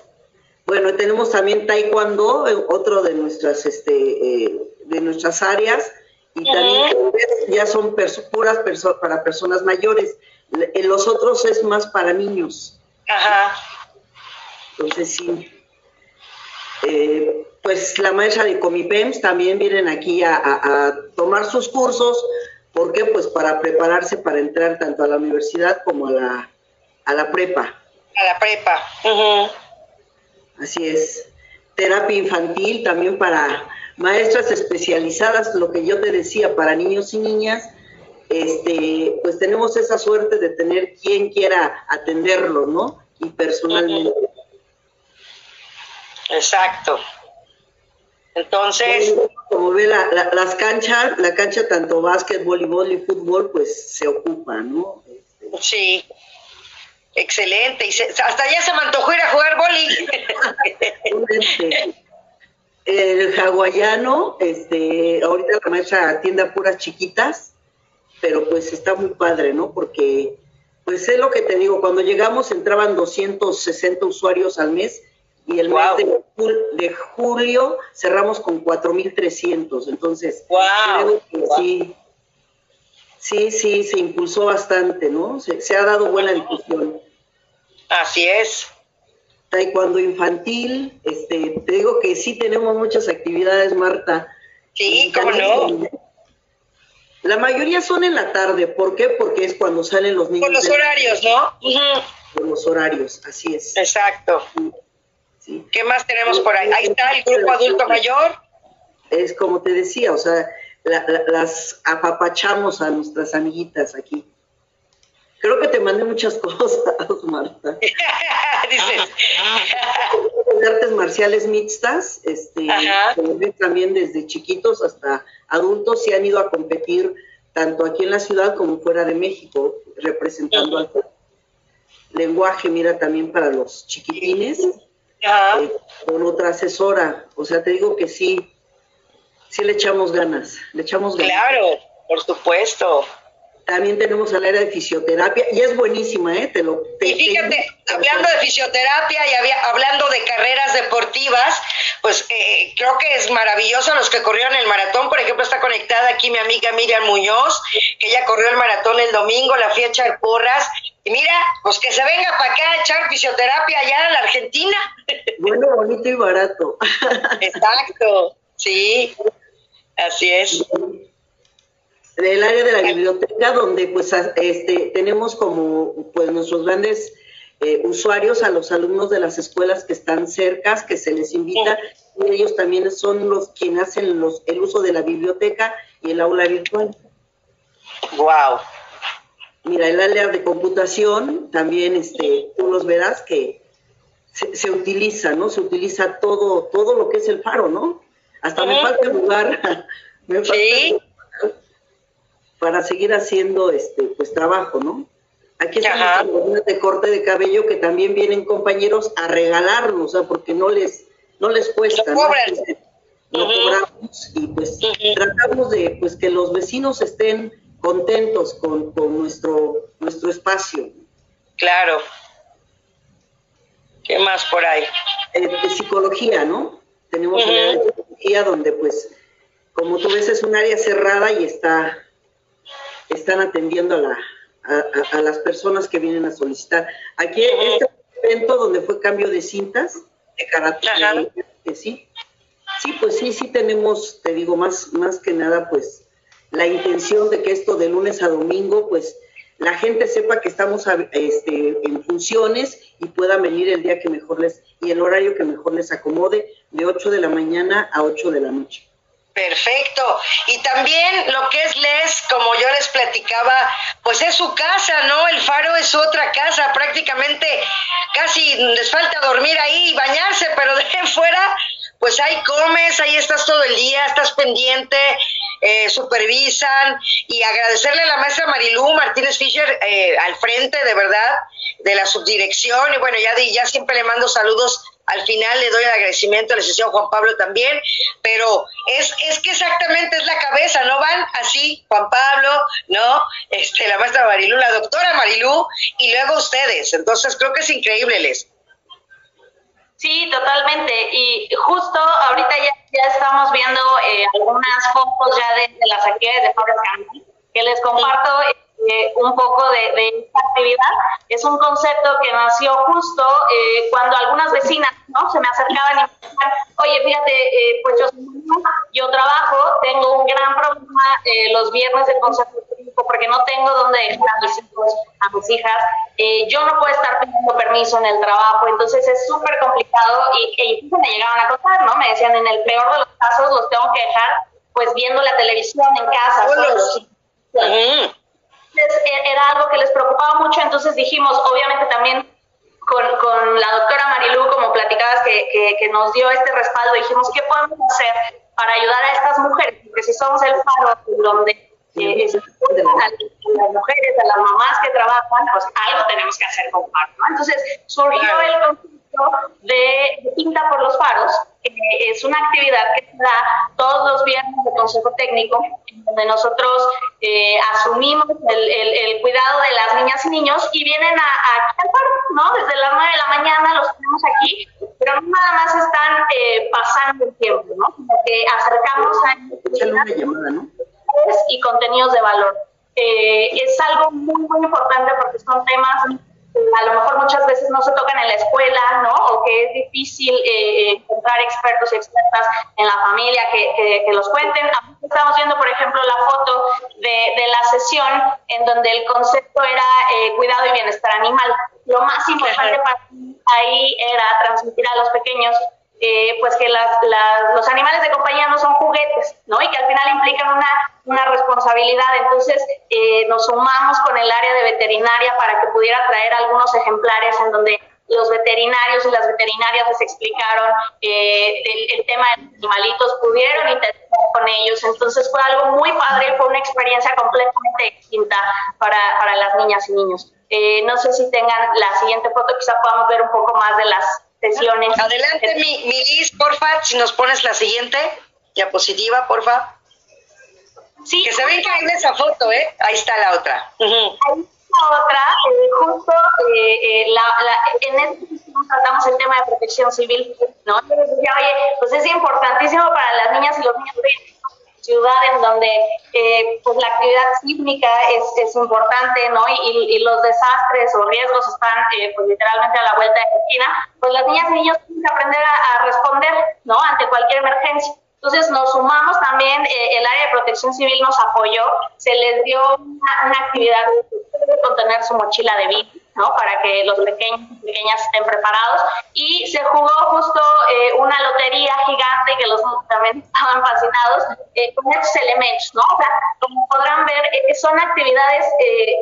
Bueno, tenemos también taekwondo, eh, otro de nuestras este, eh, de nuestras áreas y también ya son puras para personas mayores. En los otros es más para niños. Ajá. Entonces sí. Eh, pues la maestra de Comipems también vienen aquí a, tomar sus cursos. ¿Por qué? Pues para prepararse para entrar tanto a la universidad como a la, a la prepa. A la prepa. Así es. Terapia infantil también para maestras especializadas, lo que yo te decía, para niños y niñas, este, pues tenemos esa suerte de tener quien quiera atenderlo, ¿no? Y personalmente. Exacto. Entonces... Como ve, la, las canchas, la cancha tanto básquet, voleibol y fútbol, pues se ocupa, ¿no? Sí. Excelente. Y hasta ya se me antojó ir a jugar boli. El hawaiano, este, ahorita la maestra atiende a puras chiquitas, pero pues está muy padre, ¿no? Porque, pues es lo que te digo, cuando llegamos entraban 260 usuarios al mes y el mes de, julio cerramos con 4.300, entonces creo que sí, sí, sí, se impulsó bastante, ¿no? Se, se ha dado buena difusión. Así es taekwondo infantil, este, te digo que sí tenemos muchas actividades, Marta. Sí, cómo no. La mayoría son en la tarde, ¿por qué? Porque es cuando salen los niños. Por los horarios, ¿no? Por los horarios, así es. Exacto. Sí. ¿Qué más tenemos por ahí? Ahí está el grupo adulto mayor. Es como te decía, o sea, las apapachamos a nuestras amiguitas aquí. Creo que te mandé muchas cosas, Marta. Dices. artes marciales mixtas, este, también desde chiquitos hasta adultos y han ido a competir tanto aquí en la ciudad como fuera de México, representando al lenguaje, mira, también para los chiquitines, eh, con otra asesora. O sea, te digo que sí, sí le echamos ganas, le echamos ganas. Claro, por supuesto. También tenemos al área de fisioterapia y es buenísima, ¿eh? Te lo, y fíjate, hablando de fisioterapia y había, hablando de carreras deportivas, pues eh, creo que es maravilloso los que corrieron el maratón. Por ejemplo, está conectada aquí mi amiga Miriam Muñoz, que ella corrió el maratón el domingo, la fui a echar porras. Y mira, pues que se venga para acá a echar fisioterapia allá en la Argentina. Bueno, bonito y barato. Exacto, sí, así es del área de la biblioteca, donde pues este, tenemos como pues nuestros grandes eh, usuarios a los alumnos de las escuelas que están cercas, que se les invita, y ellos también son los quienes hacen los, el uso de la biblioteca y el aula virtual. Wow. Mira, el área de computación también, este, tú los verás que se, utiliza, ¿no? Se utiliza todo, todo lo que es el faro, ¿no? Hasta me falta el lugar. me falta sí para seguir haciendo este pues trabajo, ¿no? Aquí estamos de corte de cabello que también vienen compañeros a regalarnos, o sea, porque no les no les cuesta, no, ¿no? cobramos y pues tratamos de pues que los vecinos estén contentos con, nuestro nuestro espacio. Claro. ¿Qué más por ahí? Eh, de psicología, ¿no? Tenemos una área de psicología donde pues como tú ves es un área cerrada y está están atendiendo a, la, a, las personas que vienen a solicitar. Aquí este evento donde fue cambio de cintas de carácter, sí, sí, pues sí, sí tenemos, te digo, más, más que nada, pues la intención de que esto de lunes a domingo, pues la gente sepa que estamos este, en funciones y puedan venir el día que mejor les, y el horario que mejor les acomode, de 8 de la mañana a 8 de la noche. Perfecto. Y también lo que es Les, como yo les platicaba, pues es su casa, ¿no? El faro es otra casa, prácticamente casi les falta dormir ahí y bañarse, pero de fuera, pues ahí comes, ahí estás todo el día, estás pendiente, eh, supervisan y agradecerle a la maestra Marilú Martínez Fischer eh, al frente, de verdad, de la subdirección y bueno, ya, ya siempre le mando saludos al final le doy el agradecimiento al licenciado Juan Pablo también, pero es, es que exactamente es la cabeza, ¿no? Van así, Juan Pablo, ¿no? Este, la maestra Marilú, la doctora Marilú, y luego ustedes. Entonces creo que es increíble, Les. Sí, totalmente. Y justo ahorita ya, ya estamos viendo eh, algunas fotos ya de, las actividades de Forest que les comparto. Eh, un poco de, esta actividad. Es un concepto que nació justo eh, cuando algunas vecinas ¿no? se me acercaban y me decían, oye, fíjate, eh, pues yo, yo trabajo, tengo un gran problema los viernes de concepto porque no tengo dónde dejar a mis hijos, a mis hijas. yo no puedo estar pidiendo permiso en el trabajo, entonces es súper complicado y, y me llegaban a contar, ¿no? Me decían, en el peor de los casos los tengo que dejar pues viendo la televisión en casa. Solos. E-, era algo que les preocupaba mucho, entonces dijimos, obviamente también con, con la doctora Marilú, como platicabas, que, que, nos dio este respaldo, dijimos, ¿qué podemos hacer para ayudar a estas mujeres? Porque si somos el faro donde eh, a las mujeres, a las mamás que trabajan, pues algo tenemos que hacer con faro, ¿no? Entonces surgió el concepto de Pinta por los Faros, que es una actividad que se da todos los viernes de Consejo Técnico, donde nosotros eh, asumimos el, el, cuidado de las niñas y niños y vienen a, aquí al faro, ¿no? Desde las 9 de la mañana los tenemos aquí, pero no nada más están eh, pasando el tiempo, ¿no? Sino que acercamos a... Llamada, ¿no? y contenidos de valor. Eh, es algo muy, muy importante porque son temas a lo mejor muchas veces no se tocan en la escuela, ¿no? O que es difícil eh, encontrar expertos y expertas en la familia que, que, los cuenten. Estamos viendo, por ejemplo, la foto de, de la sesión en donde el concepto era eh, cuidado y bienestar animal. Lo más importante para mí ahí era transmitir a los pequeños eh, pues que las, los animales de compañía no son juguetes, ¿no? Y que al final implican una, una responsabilidad. Entonces eh, nos sumamos con el área de veterinaria para que pudiera traer algunos ejemplares en donde los veterinarios y las veterinarias les explicaron eh, el, tema de los animalitos, pudieron interactuar con ellos. Entonces fue algo muy padre, fue una experiencia completamente distinta para, para las niñas y niños. no sé si tengan la siguiente foto, quizá podamos ver un poco más de las Adelante, mi, mi Liz, porfa, si nos pones la siguiente diapositiva, porfa. Sí. Que se ve increíble esa foto, ¿eh? Ahí está la otra. Ahí está la otra, eh, justo eh, eh, la, la, en este tratamos el tema de protección civil, ¿no? Entonces, oye, pues es importantísimo para las niñas y los niños ciudad en donde eh, pues la actividad sísmica es, es importante, ¿no? Y, y, los desastres o riesgos están eh, pues literalmente a la vuelta de la esquina, pues las niñas y niños tienen que aprender a, responder, ¿no? Ante cualquier emergencia. Entonces nos sumamos también, eh, el área de protección civil nos apoyó, se les dio una, una actividad de contener su mochila de vida ¿no? Para que los pequeños y pequeñas estén preparados. Y se jugó justo eh, una lotería gigante que los también estaban fascinados eh, con estos elementos, ¿no? O sea, como podrán ver, eh, son actividades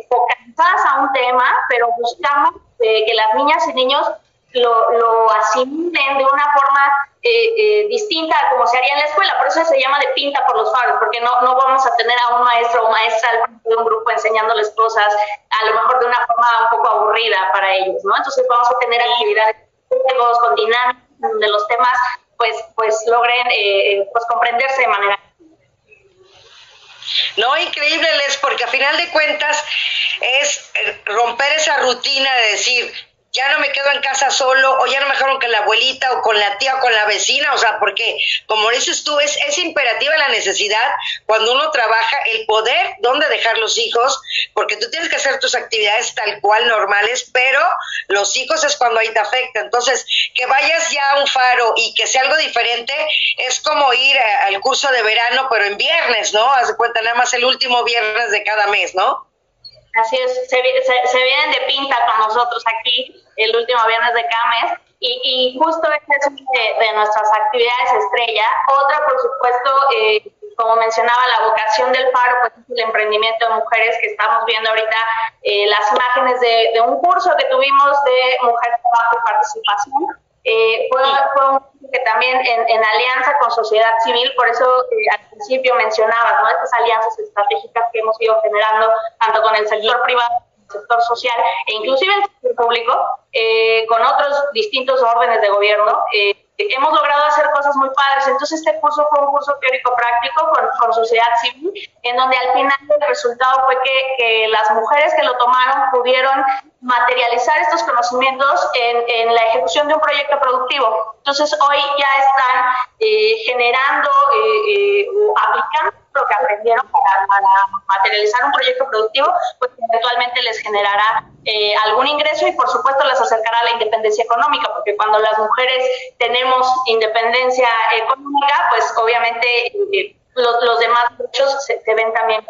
focalizadas a un tema, pero buscamos que las niñas y niños lo, lo asimilen de una forma eh, eh, distinta a como se haría en la escuela. Por eso se llama de pinta por los faros, porque no, no vamos a tener a un maestro o maestra de un grupo enseñándoles cosas, a lo mejor de una forma un poco aburrida para ellos, ¿no? Entonces vamos a tener actividades con dinámicas donde los temas pues, pues logren eh, pues comprenderse de manera no, increíble, Les, porque a final de cuentas es romper esa rutina de decir, ya no me quedo en casa solo, o ya no me dejaron con la abuelita, o con la tía, o con la vecina, o sea, porque, como dices tú, es, es imperativa la necesidad cuando uno trabaja, el poder dónde dejar los hijos, porque tú tienes que hacer tus actividades tal cual normales, pero los hijos es cuando ahí te afecta. Entonces, que vayas ya a un faro y que sea algo diferente, es como ir al curso de verano, pero en viernes, ¿no? Haz de cuenta, nada más el último viernes de cada mes, ¿no? Así es, se, vienen de pinta con nosotros aquí el último viernes de Cames y, y justo esta es una de, nuestras actividades estrella. Otra, por supuesto, eh, como mencionaba, la vocación del faro, pues es el emprendimiento de mujeres que estamos viendo ahorita eh, las imágenes de, de, un curso que tuvimos de Mujer Trabajo y Participación eh, fue, fue, un que también en, en, alianza con sociedad civil, por eso eh, al principio mencionaba ¿no? estas alianzas estratégicas que hemos ido generando tanto con el sector privado el sector social e inclusive el sector público, eh, con otros distintos órdenes de gobierno. Eh, hemos logrado hacer cosas muy padres. Entonces este curso fue un curso teórico práctico con, con sociedad civil, en donde al final el resultado fue que, las mujeres que lo tomaron pudieron materializar estos conocimientos en, en, la ejecución de un proyecto productivo. Entonces hoy ya están eh, generando eh, eh, aplicando lo que aprendieron para, para, materializar un proyecto productivo, pues eventualmente les generará eh, algún ingreso y por supuesto les acercará a la independencia económica, porque cuando las mujeres tenemos independencia económica, pues obviamente eh, los, los, demás derechos se, se ven también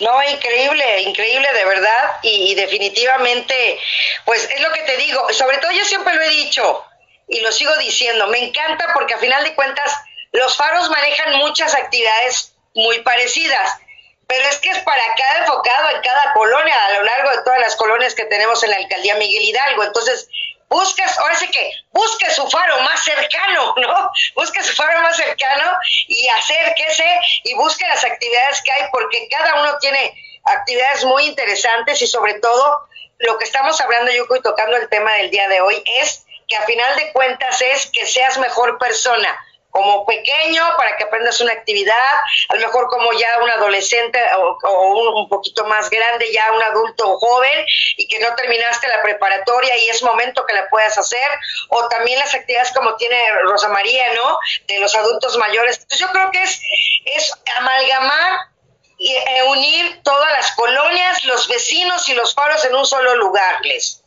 no, increíble, increíble de verdad y, y, definitivamente, pues es lo que te digo, sobre todo yo siempre lo he dicho y lo sigo diciendo, me encanta porque a final de cuentas los faros manejan muchas actividades muy parecidas, pero es que es para cada enfocado en cada colonia, a lo largo de todas las colonias que tenemos en la alcaldía Miguel Hidalgo. Entonces, buscas, ahora sí que busque su faro más cercano, ¿no? Busque su faro más cercano y acérquese y busque las actividades que hay porque cada uno tiene actividades muy interesantes y sobre todo lo que estamos hablando, yo y tocando el tema del día de hoy es que a final de cuentas es que seas mejor persona, como pequeño para que aprendas una actividad, a lo mejor como ya un adolescente o, un, poquito más grande, ya un adulto joven y que no terminaste la preparatoria y es momento que la puedas hacer, o también las actividades como tiene Rosa María, ¿no? De los adultos mayores. Entonces yo creo que es, es amalgamar y e unir todas las colonias, los vecinos y los faros en un solo lugar, Les.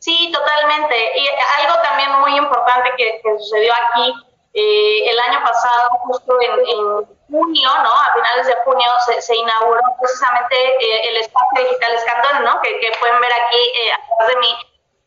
Sí, totalmente. Y algo también muy importante que sucedió aquí eh, el año pasado, justo en, junio, ¿no? A finales de junio se, inauguró precisamente eh, el espacio digital Escandón, ¿no? Que, pueden ver aquí eh, atrás de mí.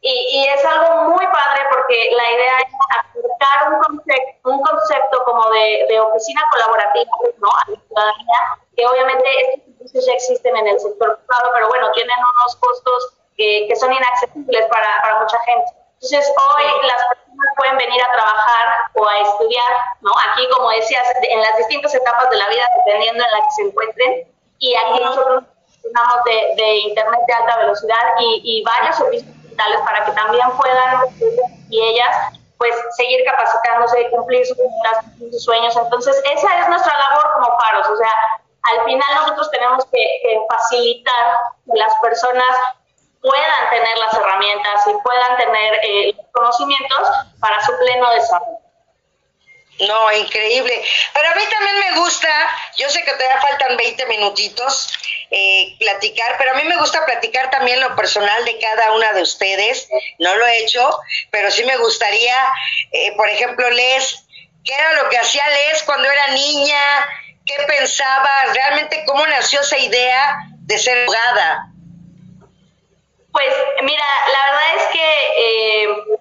Y, es algo muy padre porque la idea es acercar un concepto, un concepto como de, oficina colaborativa, ¿no? A la ciudadanía, que obviamente estos servicios ya existen en el sector privado, pero bueno, tienen unos costos que son inaccesibles para, para mucha gente. Entonces, hoy las personas pueden venir a trabajar o a estudiar, ¿no? Aquí, como decías, en las distintas etapas de la vida, dependiendo en la que se encuentren. Y aquí nosotros tenemos de, de Internet de alta velocidad y, y varios servicios digitales para que también puedan y ellas pues seguir capacitándose y cumplir sus, sus, sueños. Entonces, esa es nuestra labor como paros. O sea, al final nosotros tenemos que, que facilitar que las personas puedan tener las herramientas y puedan tener eh, los conocimientos para su pleno desarrollo. No, increíble. Pero a mí también me gusta, yo sé que todavía faltan 20 minutitos eh, platicar, pero a mí me gusta platicar también lo personal de cada una de ustedes. No lo he hecho, pero sí me gustaría, eh, por ejemplo, Les, ¿qué era lo que hacía Les cuando era niña? ¿Qué pensaba? ¿Realmente cómo nació esa idea de ser abogada? Pues mira, la verdad es que eh,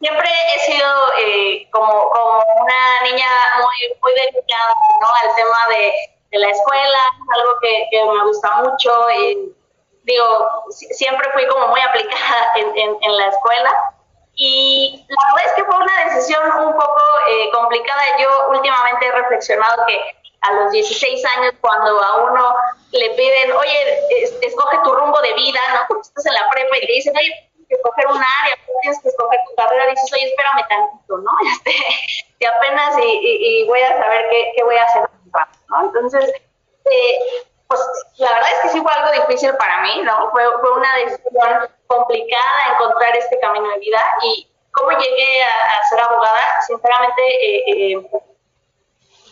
siempre he sido eh, como, como, una niña muy, muy dedicada ¿no? al tema de, la escuela, algo que, me gusta mucho. Y, digo, siempre fui como muy aplicada en, en, la escuela. Y la verdad es que fue una decisión un poco eh, complicada. Yo últimamente he reflexionado que a los 16 años cuando a uno le piden, oye, escoge tu rumbo de vida, ¿no? Porque estás en la prepa y te dicen, oye, tienes que escoger un área, tienes que escoger tu carrera, dices, oye, espérame tantito, ¿no? Este, que apenas y, voy a saber qué, qué voy a hacer, ¿no? Entonces, eh, pues la verdad es que sí fue algo difícil para mí, ¿no? Fue, fue una decisión complicada encontrar este camino de vida y cómo llegué a, ser abogada, sinceramente, eh, eh,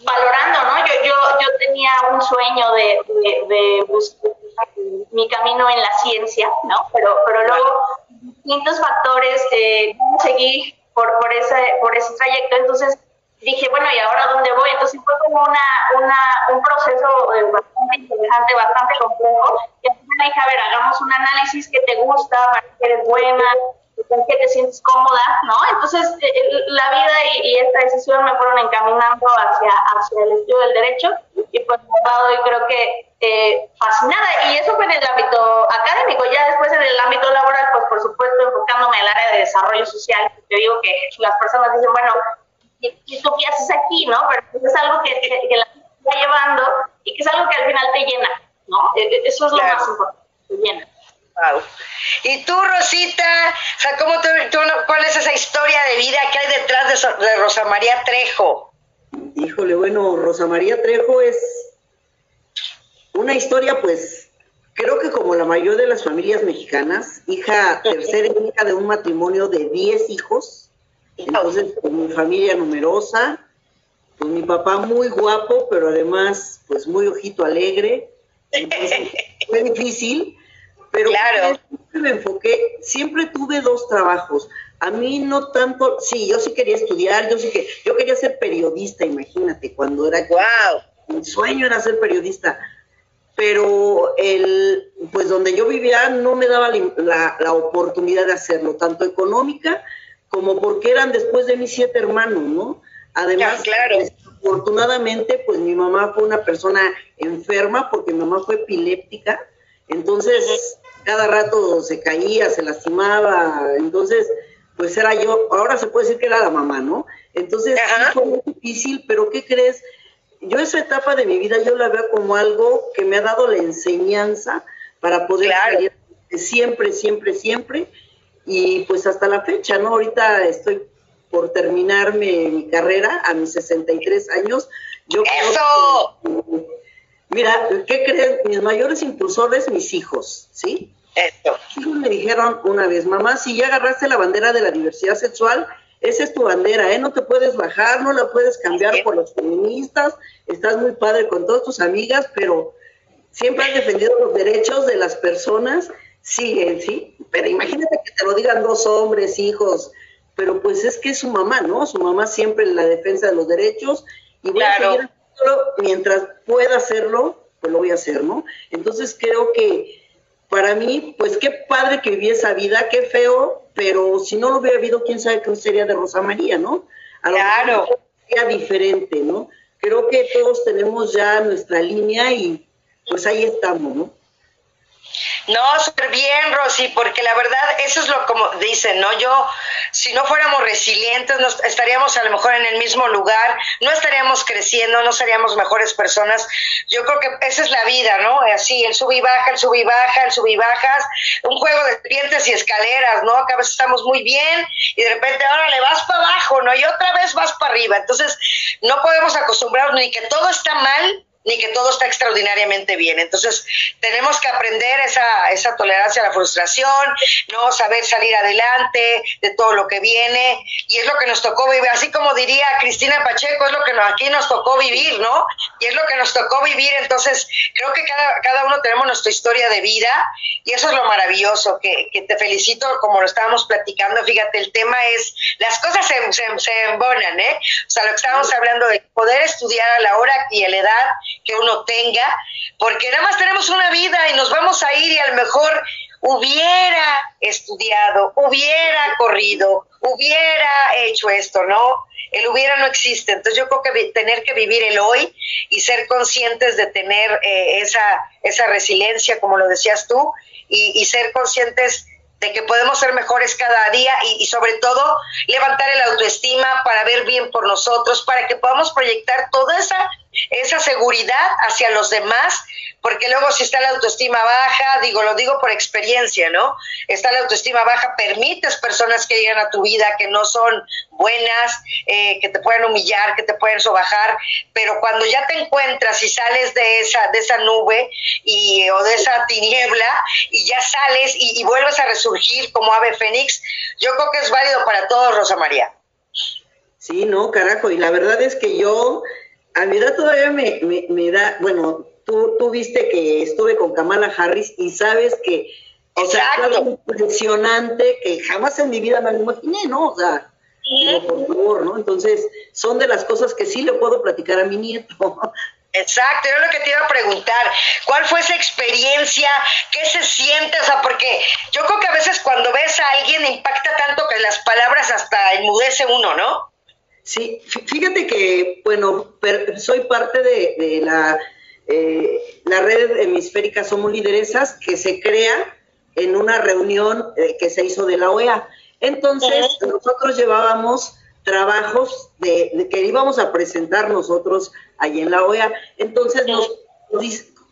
valorando, ¿no? Yo, yo, yo tenía un sueño de, de, buscar mi camino en la ciencia, ¿no? Pero, pero luego distintos factores eh, seguí por, por, ese, por ese trayecto, entonces dije, bueno, ¿y ahora dónde voy? Entonces fue como una, una, un proceso eh, bastante interesante, bastante complejo, y al final dije, a ver, hagamos un análisis que te gusta, para que eres buena, con qué te sientes cómoda, ¿no? Entonces, eh, la vida y, esta decisión me fueron encaminando hacia, hacia el estudio del derecho y pues me y creo que eh, fascinada. Y eso fue en el ámbito académico. Ya después en el ámbito laboral, pues por supuesto enfocándome en el área de desarrollo social. Yo digo que las personas dicen, bueno, ¿y tú qué haces aquí, no? Pero pues, es algo que, que, la gente está llevando y que es algo que al final te llena, ¿no? E, e, eso es lo más importante, te llena. Y tú, Rosita, o sea, ¿cómo ¿cuál es esa historia de vida que hay detrás de, Rosa María Trejo? Híjole, bueno, Rosa María Trejo es una historia, pues, creo que como la mayor de las familias mexicanas, hija, tercera hija de un matrimonio de 10 hijos, entonces, con mi familia numerosa, con mi papá muy guapo, pero además, pues, muy ojito alegre, entonces, fue difícil, pero claro. siempre me enfoqué, siempre tuve dos trabajos. A mí no tanto, sí, yo sí quería estudiar, yo sí que, yo quería ser periodista, imagínate, cuando era wow. mi sueño era ser periodista. Pero el, pues donde yo vivía no me daba la, la oportunidad de hacerlo, tanto económica como porque eran después de mis siete hermanos, ¿no? Además, claro. afortunadamente, pues mi mamá fue una persona enferma porque mi mamá fue epiléptica, entonces cada rato se caía, se lastimaba, entonces pues era yo, ahora se puede decir que era la mamá, ¿no? Entonces fue muy difícil, pero ¿qué crees? Yo esa etapa de mi vida yo la veo como algo que me ha dado la enseñanza para poder salir siempre, siempre, siempre, y pues hasta la fecha, ¿no? Ahorita estoy por terminarme mi carrera a mis 63 años. Yo ¡Eso! Mira, ¿qué creen? Mis mayores impulsores, mis hijos, ¿sí? Eso. me dijeron una vez, mamá, si ya agarraste la bandera de la diversidad sexual, esa es tu bandera, ¿eh? No te puedes bajar, no la puedes cambiar por los feministas, estás muy padre con todas tus amigas, pero siempre has defendido los derechos de las personas, sí, sí, pero imagínate que te lo digan dos hombres, hijos, pero pues es que es su mamá, ¿no? Su mamá siempre en la defensa de los derechos y voy a seguir haciéndolo mientras pueda hacerlo, pues lo voy a hacer, ¿no? Entonces creo que para mí, pues qué padre que viví esa vida, qué feo, pero si no lo hubiera habido, quién sabe qué sería de Rosa María, ¿no? A claro. Sería diferente, ¿no? Creo que todos tenemos ya nuestra línea y pues ahí estamos, ¿no? No, súper bien, Rosy, porque la verdad, eso es lo como dicen, ¿no? Yo, si no fuéramos resilientes, nos, estaríamos a lo mejor en el mismo lugar, no estaríamos creciendo, no seríamos mejores personas. Yo creo que esa es la vida, ¿no? Así, el sub y baja, el sub y baja, el sub y bajas, un juego de dientes y escaleras, ¿no? Que a veces estamos muy bien y de repente ahora le vas para abajo, ¿no? Y otra vez vas para arriba. Entonces, no podemos acostumbrarnos ni que todo está mal, ni que todo está extraordinariamente bien. Entonces, tenemos que aprender esa, esa tolerancia a la frustración, no saber salir adelante de todo lo que viene, y es lo que nos tocó vivir, así como diría Cristina Pacheco, es lo que aquí nos tocó vivir, ¿no? Y es lo que nos tocó vivir, entonces, creo que cada, cada uno tenemos nuestra historia de vida, y eso es lo maravilloso, que, que te felicito, como lo estábamos platicando, fíjate, el tema es, las cosas se, se, se embonan, ¿eh? O sea, lo que estábamos hablando de poder estudiar a la hora y a la edad, que uno tenga, porque nada más tenemos una vida y nos vamos a ir y a lo mejor hubiera estudiado, hubiera corrido, hubiera hecho esto, ¿no? El hubiera no existe. Entonces yo creo que tener que vivir el hoy y ser conscientes de tener eh, esa, esa resiliencia, como lo decías tú, y, y ser conscientes de que podemos ser mejores cada día y, sobre todo levantar el autoestima para ver bien por nosotros, para que podamos proyectar toda esa, esa seguridad hacia los demás porque luego si está la autoestima baja, digo, lo digo por experiencia, ¿no? Está la autoestima baja, permites personas que llegan a tu vida que no son buenas, eh, que te pueden humillar, que te pueden sobajar, pero cuando ya te encuentras y sales de esa, de esa nube y, o de esa tiniebla y ya sales y, y vuelves a resurgir como ave fénix, yo creo que es válido para todos, Rosa María. Sí, no, carajo, y la verdad es que yo, a mi edad todavía me, me, me da, bueno, tú, viste que estuve con Kamala Harris y sabes que, o sea, algo impresionante que jamás en mi vida me lo imaginé, ¿no? O sea, por favor, ¿no? Entonces, son de las cosas que sí le puedo platicar a mi nieto. Exacto, yo lo que te iba a preguntar, ¿cuál fue esa experiencia? ¿Qué se siente? O sea, porque yo creo que a veces cuando ves a alguien impacta tanto que las palabras hasta enmudece uno, ¿no? Sí, fíjate que, bueno, soy parte de la eh, la red hemisférica Somos Lideresas, que se crea en una reunión eh, que se hizo de la OEA. Entonces, nosotros llevábamos trabajos de, que íbamos a presentar nosotros allí en la OEA. Entonces, nos,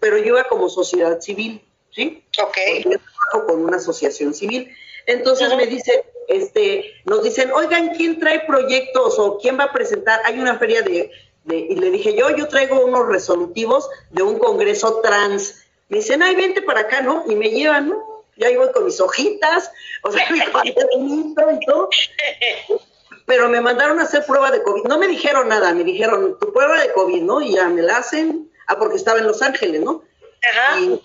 pero yo iba como sociedad civil, ¿sí? Ok. yo trabajo con una asociación civil. Entonces me dice, este, nos dicen, oigan, ¿quién trae proyectos o quién va a presentar? Hay una feria de y le dije yo, yo traigo unos resolutivos de un congreso trans. Me dicen, ay, vente para acá, ¿no? Y me llevan, ¿no? Ya voy con mis hojitas, o sea, mi cuadernito y todo. Pero me mandaron a hacer prueba de COVID. No me dijeron nada, me dijeron, tu prueba de COVID, ¿no? Y ya me la hacen. Ah, porque estaba en Los Ángeles, ¿no? Ajá. Y,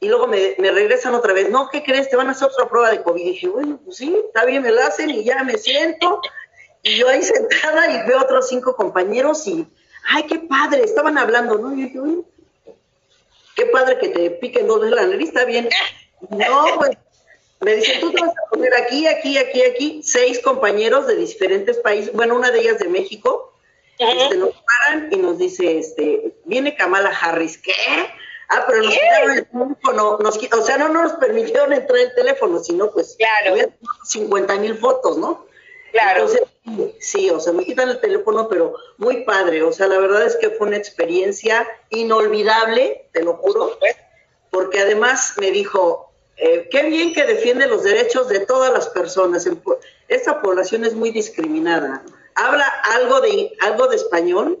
y luego me, me, regresan otra vez, no, ¿qué crees? Te van a hacer otra prueba de COVID. Y dije, bueno, pues sí, está bien, me la hacen y ya me siento y yo ahí sentada y veo otros cinco compañeros y, ay, qué padre, estaban hablando, ¿no? Y yo dije, qué padre que te piquen dos de la nariz, está bien. No, pues, me dicen, tú te vas a poner aquí, aquí, aquí, aquí, seis compañeros de diferentes países, bueno, una de ellas de México, este, nos paran y nos dice, este, viene Kamala Harris, ¿qué? Ah, pero nos quitaron el teléfono, nos, o sea, no nos permitieron entrar el teléfono, sino pues claro. 50 mil fotos, ¿no? Claro. sí, o sea, me quitan el teléfono, pero muy padre, o sea, la verdad es que fue una experiencia inolvidable, te lo juro, porque además me dijo, eh, qué bien que defiende los derechos de todas las personas. Esta población es muy discriminada. Habla algo de algo de español,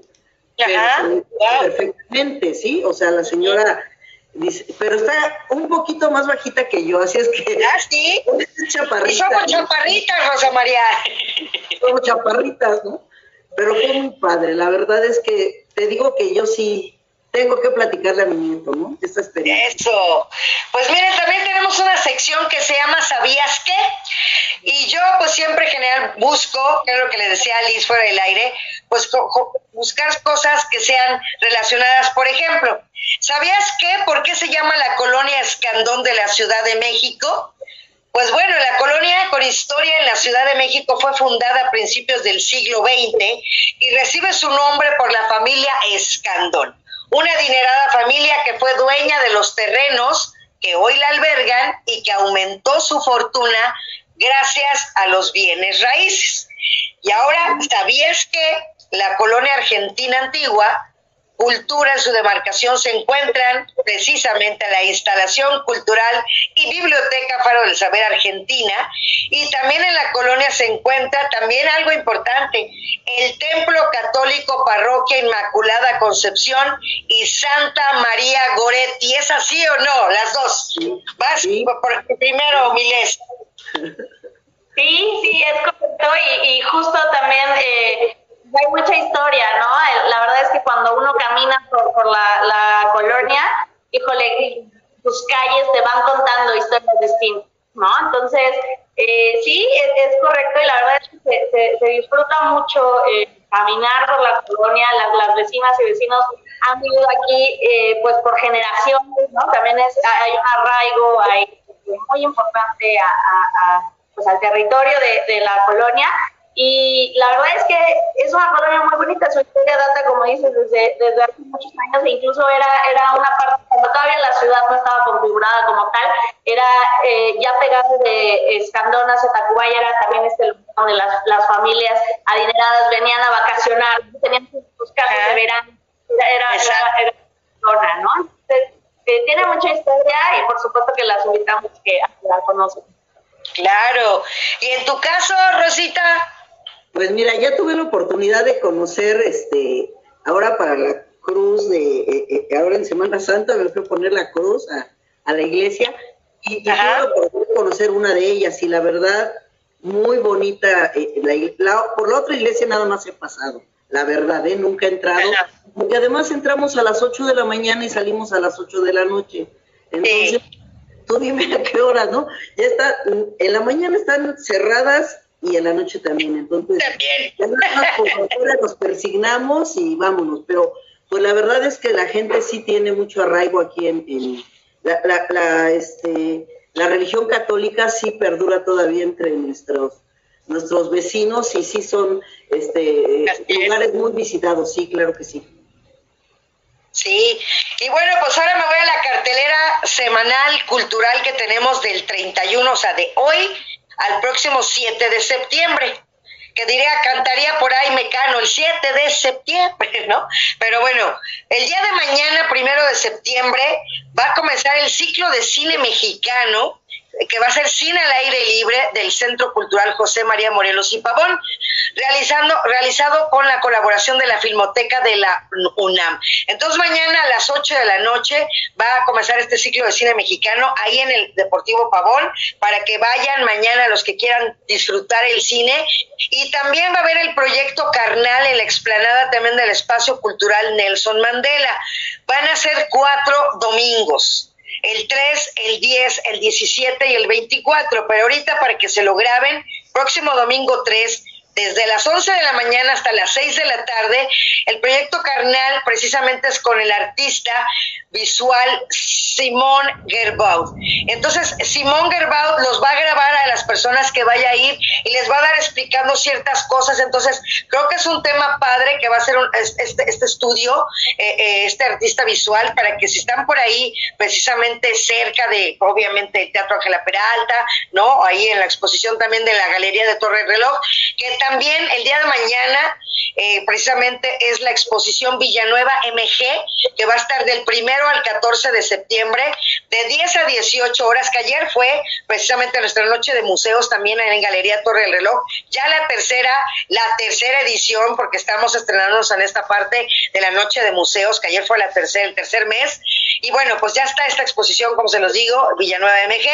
perfectamente, ¿sí? O sea, la señora dice, pero está un poquito más bajita que yo, así es que... ¿Ah, sí? Chaparrita, somos chaparritas, Rosa María. Somos chaparritas, ¿no? Pero fue muy padre, la verdad es que te digo que yo sí tengo que platicarle a mi nieto, ¿no? Esta experiencia. Eso. Pues miren, también tenemos una sección que se llama ¿Sabías qué? Y yo pues siempre general busco, es lo que le decía a Liz fuera del aire, pues buscar cosas que sean relacionadas, por ejemplo, ¿sabías qué? ¿Por qué se llama la colonia Escandón de la Ciudad de México? Pues bueno, la colonia con historia en la Ciudad de México fue fundada a principios del siglo XX y recibe su nombre por la familia Escandón una adinerada familia que fue dueña de los terrenos que hoy la albergan y que aumentó su fortuna gracias a los bienes raíces. Y ahora, ¿sabías que la colonia argentina antigua cultura en su demarcación se encuentran precisamente la instalación cultural y biblioteca Faro del Saber Argentina y también en la colonia se encuentra también algo importante, el Templo Católico Parroquia Inmaculada Concepción y Santa María Goretti. ¿Es así o no? Las dos. Vas por, primero, Milés. Sí, sí, es correcto y, y justo también... Eh, hay mucha historia, ¿no? La verdad es que cuando uno camina por, la, colonia, híjole, tus calles te van contando historias distintas, ¿no? Entonces, eh, sí, es, correcto y la verdad es que se, disfruta mucho eh, caminar por la colonia, las, vecinas y vecinos han vivido aquí eh, pues por generaciones, ¿no? También es, hay un arraigo hay, muy importante a, pues, al territorio de, de la colonia y la verdad es que es una colonia muy bonita, su historia data, como dices, desde, desde hace muchos años e incluso era, era una parte, cuando todavía la ciudad no estaba configurada como tal, era eh, ya pegado de Escandón hacia Tacubaya, era también este lugar donde las, las familias adineradas venían a vacacionar, tenían sus, casas de verano, era, era, zona, ¿no? Entonces, eh, tiene mucha historia y por supuesto que las invitamos que la conozcan. Claro. ¿Y en tu caso, Rosita? Pues mira, ya tuve la oportunidad de conocer, este, ahora para la cruz de, eh, eh, ahora en Semana Santa me fui a poner la cruz a, la iglesia y, tuve la oportunidad de conocer una de ellas y la verdad, muy bonita, eh, por la otra iglesia nada más he pasado, la verdad, ¿eh? nunca he entrado, porque además entramos a las 8 de la mañana y salimos a las 8 de la noche. Entonces, tú dime a qué hora, ¿no? Ya está, en la mañana están cerradas y en la noche también. Entonces, también. nos persignamos y vámonos. Pero pues la verdad es que la gente sí tiene mucho arraigo aquí en, la, la, la, este, la religión católica sí perdura todavía entre nuestros nuestros vecinos y sí son este lugares muy visitados, sí, claro que sí. Sí, y bueno, pues ahora me voy a la cartelera semanal cultural que tenemos del 31, o sea, de hoy al próximo 7 de septiembre que diría, cantaría por ahí Mecano el 7 de septiembre, ¿no? Pero bueno, el día de mañana, primero de septiembre, va a comenzar el ciclo de cine mexicano que va a ser cine al aire libre del Centro Cultural José María Morelos y Pavón, realizando, realizado con la colaboración de la Filmoteca de la UNAM. Entonces mañana a las 8 de la noche va a comenzar este ciclo de cine mexicano ahí en el Deportivo Pavón, para que vayan mañana los que quieran disfrutar el cine. Y también va a haber el proyecto Carnal en la explanada también del Espacio Cultural Nelson Mandela. Van a ser cuatro domingos el 3, el 10, el 17 y el 24, pero ahorita para que se lo graben, próximo domingo 3, desde las 11 de la mañana hasta las 6 de la tarde. El proyecto Carnal precisamente es con el artista visual Simón Gerbaud. Entonces, Simón Gerbaud los va a grabar a las personas que vaya a ir y les va a dar explicando ciertas cosas. Entonces, creo que es un tema padre que va a ser este, este, estudio, eh, eh, este artista visual, para que si están por ahí, precisamente cerca de, obviamente, el Teatro Ángela Peralta, ¿no? Ahí en la exposición también de la Galería de Torre Reloj, que también el día de mañana eh, precisamente es la exposición Villanueva MG, que va a estar del primero al 14 de septiembre, de 10 a 18 horas, que ayer fue precisamente nuestra noche de museos también en Galería Torre del Reloj, ya la tercera, la tercera edición, porque estamos estrenándonos en esta parte de la noche de museos, que ayer fue la tercera, el tercer mes, y bueno, pues ya está esta exposición, como se los digo, Villanueva MG,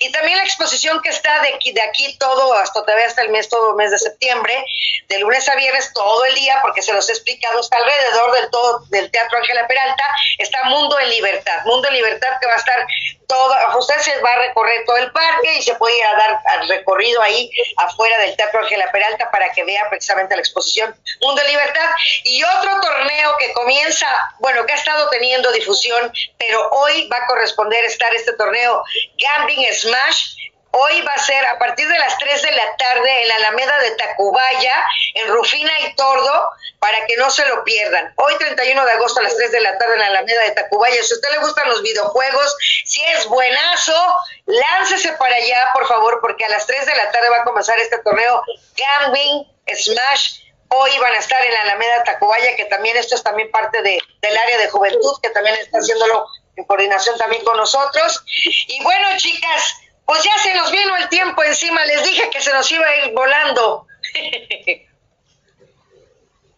y también la exposición que está de aquí, de aquí todo, hasta todavía hasta el mes, todo el mes de septiembre, de lunes a viernes, todo el día, porque se los he explicado, está alrededor del todo del Teatro Ángela Peralta, está Mundo en Libertad, Mundo en Libertad que va a estar todo, usted se va a recorrer todo el parque y se puede ir a dar al recorrido ahí afuera del Teatro Ángela Peralta para que vea precisamente la exposición Mundo en Libertad. Y otro torneo que comienza, bueno, que ha estado teniendo difusión, pero hoy va a corresponder estar este torneo Gambling Smash Hoy va a ser a partir de las 3 de la tarde en la Alameda de Tacubaya, en Rufina y Tordo, para que no se lo pierdan. Hoy 31 de agosto a las 3 de la tarde en la Alameda de Tacubaya. Si a usted le gustan los videojuegos, si es buenazo, láncese para allá, por favor, porque a las 3 de la tarde va a comenzar este torneo Gambling Smash. Hoy van a estar en la Alameda Tacubaya, que también esto es también parte de, del área de juventud, que también está haciéndolo en coordinación también con nosotros. Y bueno, chicas, pues ya se nos vino el tiempo encima, les dije que se nos iba a ir volando.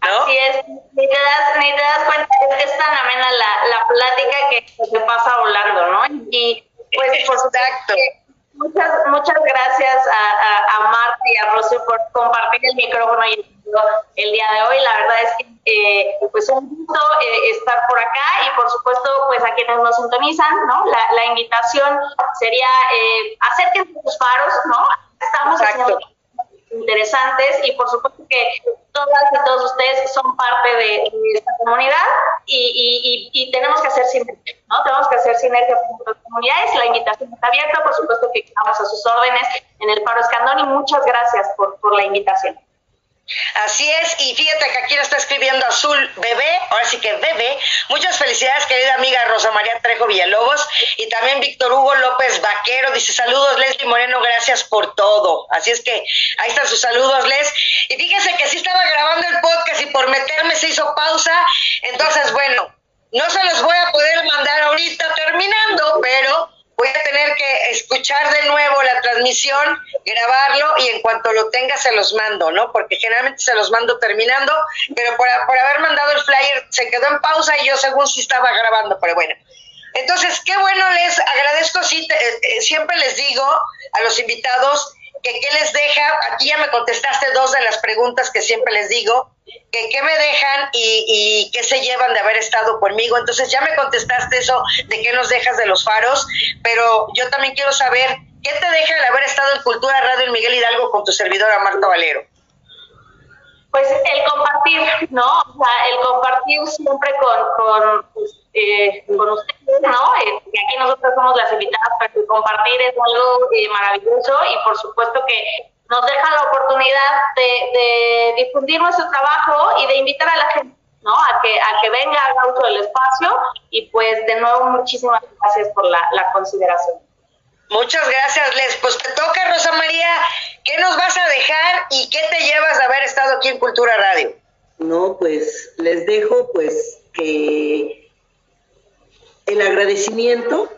Así es, ni te das, ni te das cuenta, es tan amena la, la plática que se pasa volando, ¿no? Y pues por supuesto, muchas, muchas gracias a, a, Marta y a Rosy por compartir el micrófono y el día de hoy. La verdad es que eh, pues un gusto eh, estar por acá y por supuesto pues a quienes nos sintonizan, ¿no? La, la invitación sería eh, acérquense sus faros, ¿no? Estamos haciendo interesantes y por supuesto que todas y todos ustedes son parte de, esta comunidad y, y, tenemos que hacer sinergia, ¿no? Tenemos que hacer sinergia con las comunidades. La invitación está abierta, por supuesto que estamos a sus órdenes en el Faro Escandón y muchas gracias por la invitación. Así es, y fíjate que aquí nos está escribiendo Azul Bebé, ahora sí que Bebé. Muchas felicidades, querida amiga Rosa María Trejo Villalobos. Y también Víctor Hugo López Vaquero dice: Saludos, Leslie Moreno, gracias por todo. Así es que ahí están sus saludos, Les. Y fíjese que sí estaba grabando el podcast y por meterme se hizo pausa. Entonces, bueno, no se los voy a poder mandar ahorita terminando, pero voy a tener que escuchar de nuevo la transmisión, grabarlo y en cuanto lo tenga se los mando, ¿no? Porque generalmente se los mando terminando, pero por, haber mandado el flyer se quedó en pausa y yo según si estaba grabando, pero bueno. Entonces, qué bueno, les agradezco, sí, eh, eh, siempre les digo a los invitados que les deja, aquí ya me contestaste dos de las preguntas que siempre les digo, que qué me dejan y, qué se llevan de haber estado conmigo. Entonces ya me contestaste eso de qué nos dejas de los faros, pero yo también quiero saber qué te deja el haber estado en Cultura Radio en Miguel Hidalgo con tu servidora Marta Valero. Pues el compartir, ¿no? O sea, el compartir siempre con, con, eh, con ustedes, ¿no? Eh, aquí nosotros somos las invitadas, pero compartir es algo eh, maravilloso y por supuesto que nos deja la oportunidad de, difundir nuestro trabajo y de invitar a la gente, ¿no? A que, a que venga, haga uso del espacio y pues de nuevo muchísimas gracias por la, consideración. Muchas gracias, Les. Pues te toca, Rosa María, ¿qué nos vas a dejar y qué te llevas de haber estado aquí en Cultura Radio? No, pues les dejo pues que el agradecimiento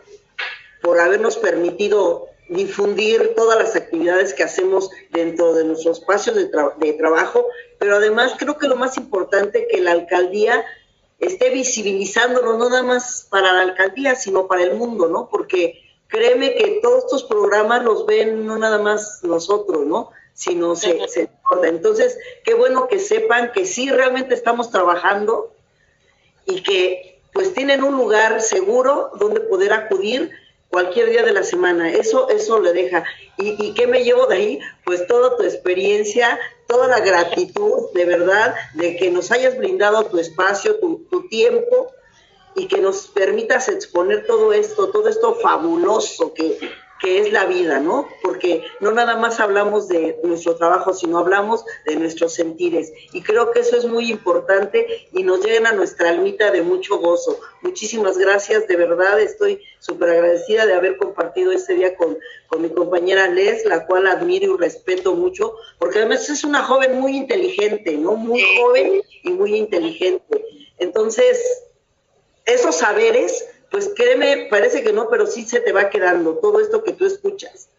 por habernos permitido difundir todas las actividades que hacemos dentro de nuestro espacio de, de, trabajo, pero además creo que lo más importante que la alcaldía esté visibilizándolo no nada más para la alcaldía, sino para el mundo, ¿no? Porque créeme que todos estos programas los ven no nada más nosotros, ¿no? Sino se, se Entonces, qué bueno que sepan que sí realmente estamos trabajando y que pues tienen un lugar seguro donde poder acudir cualquier día de la semana. Eso, eso le deja. ¿Y, ¿Y qué me llevo de ahí? Pues toda tu experiencia, toda la gratitud, de verdad, de que nos hayas brindado tu espacio, tu, tu tiempo y que nos permitas exponer todo esto, todo esto fabuloso que, que es la vida, ¿no? Porque no nada más hablamos de nuestro trabajo, sino hablamos de nuestros sentires. Y creo que eso es muy importante y nos llena nuestra almita de mucho gozo. Muchísimas gracias, de verdad estoy súper agradecida de haber compartido este día con, con mi compañera Les, la cual admiro y respeto mucho, porque además es una joven muy inteligente, ¿no? Muy joven y muy inteligente. Entonces, esos saberes pues créeme, parece que no, pero sí se te va quedando todo esto que tú escuchas.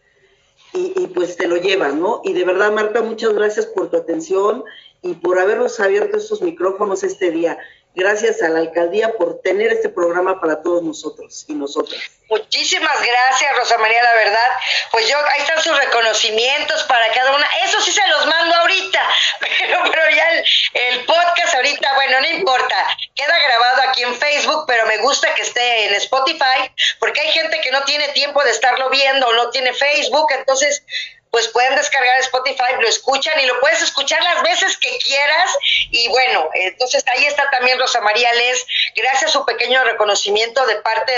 Y, y, pues te lo llevas, ¿no? Y de verdad, Marta, muchas gracias por tu atención y por habernos abierto estos micrófonos este día. Gracias a la alcaldía por tener este programa para todos nosotros y nosotras. Muchísimas gracias, Rosa María, la verdad. Pues yo, ahí están sus reconocimientos para cada una. Eso sí se los mando ahorita, pero, pero ya el, el, podcast ahorita, bueno, no importa. Queda grabado aquí en Facebook, pero me gusta que esté en Spotify, porque hay gente que no tiene tiempo de estarlo viendo no tiene Facebook, entonces pues pueden descargar Spotify, lo escuchan y lo puedes escuchar las veces que quieras. Y bueno, entonces ahí está también Rosa María Les, gracias a su pequeño reconocimiento de parte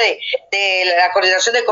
de, la Coordinación de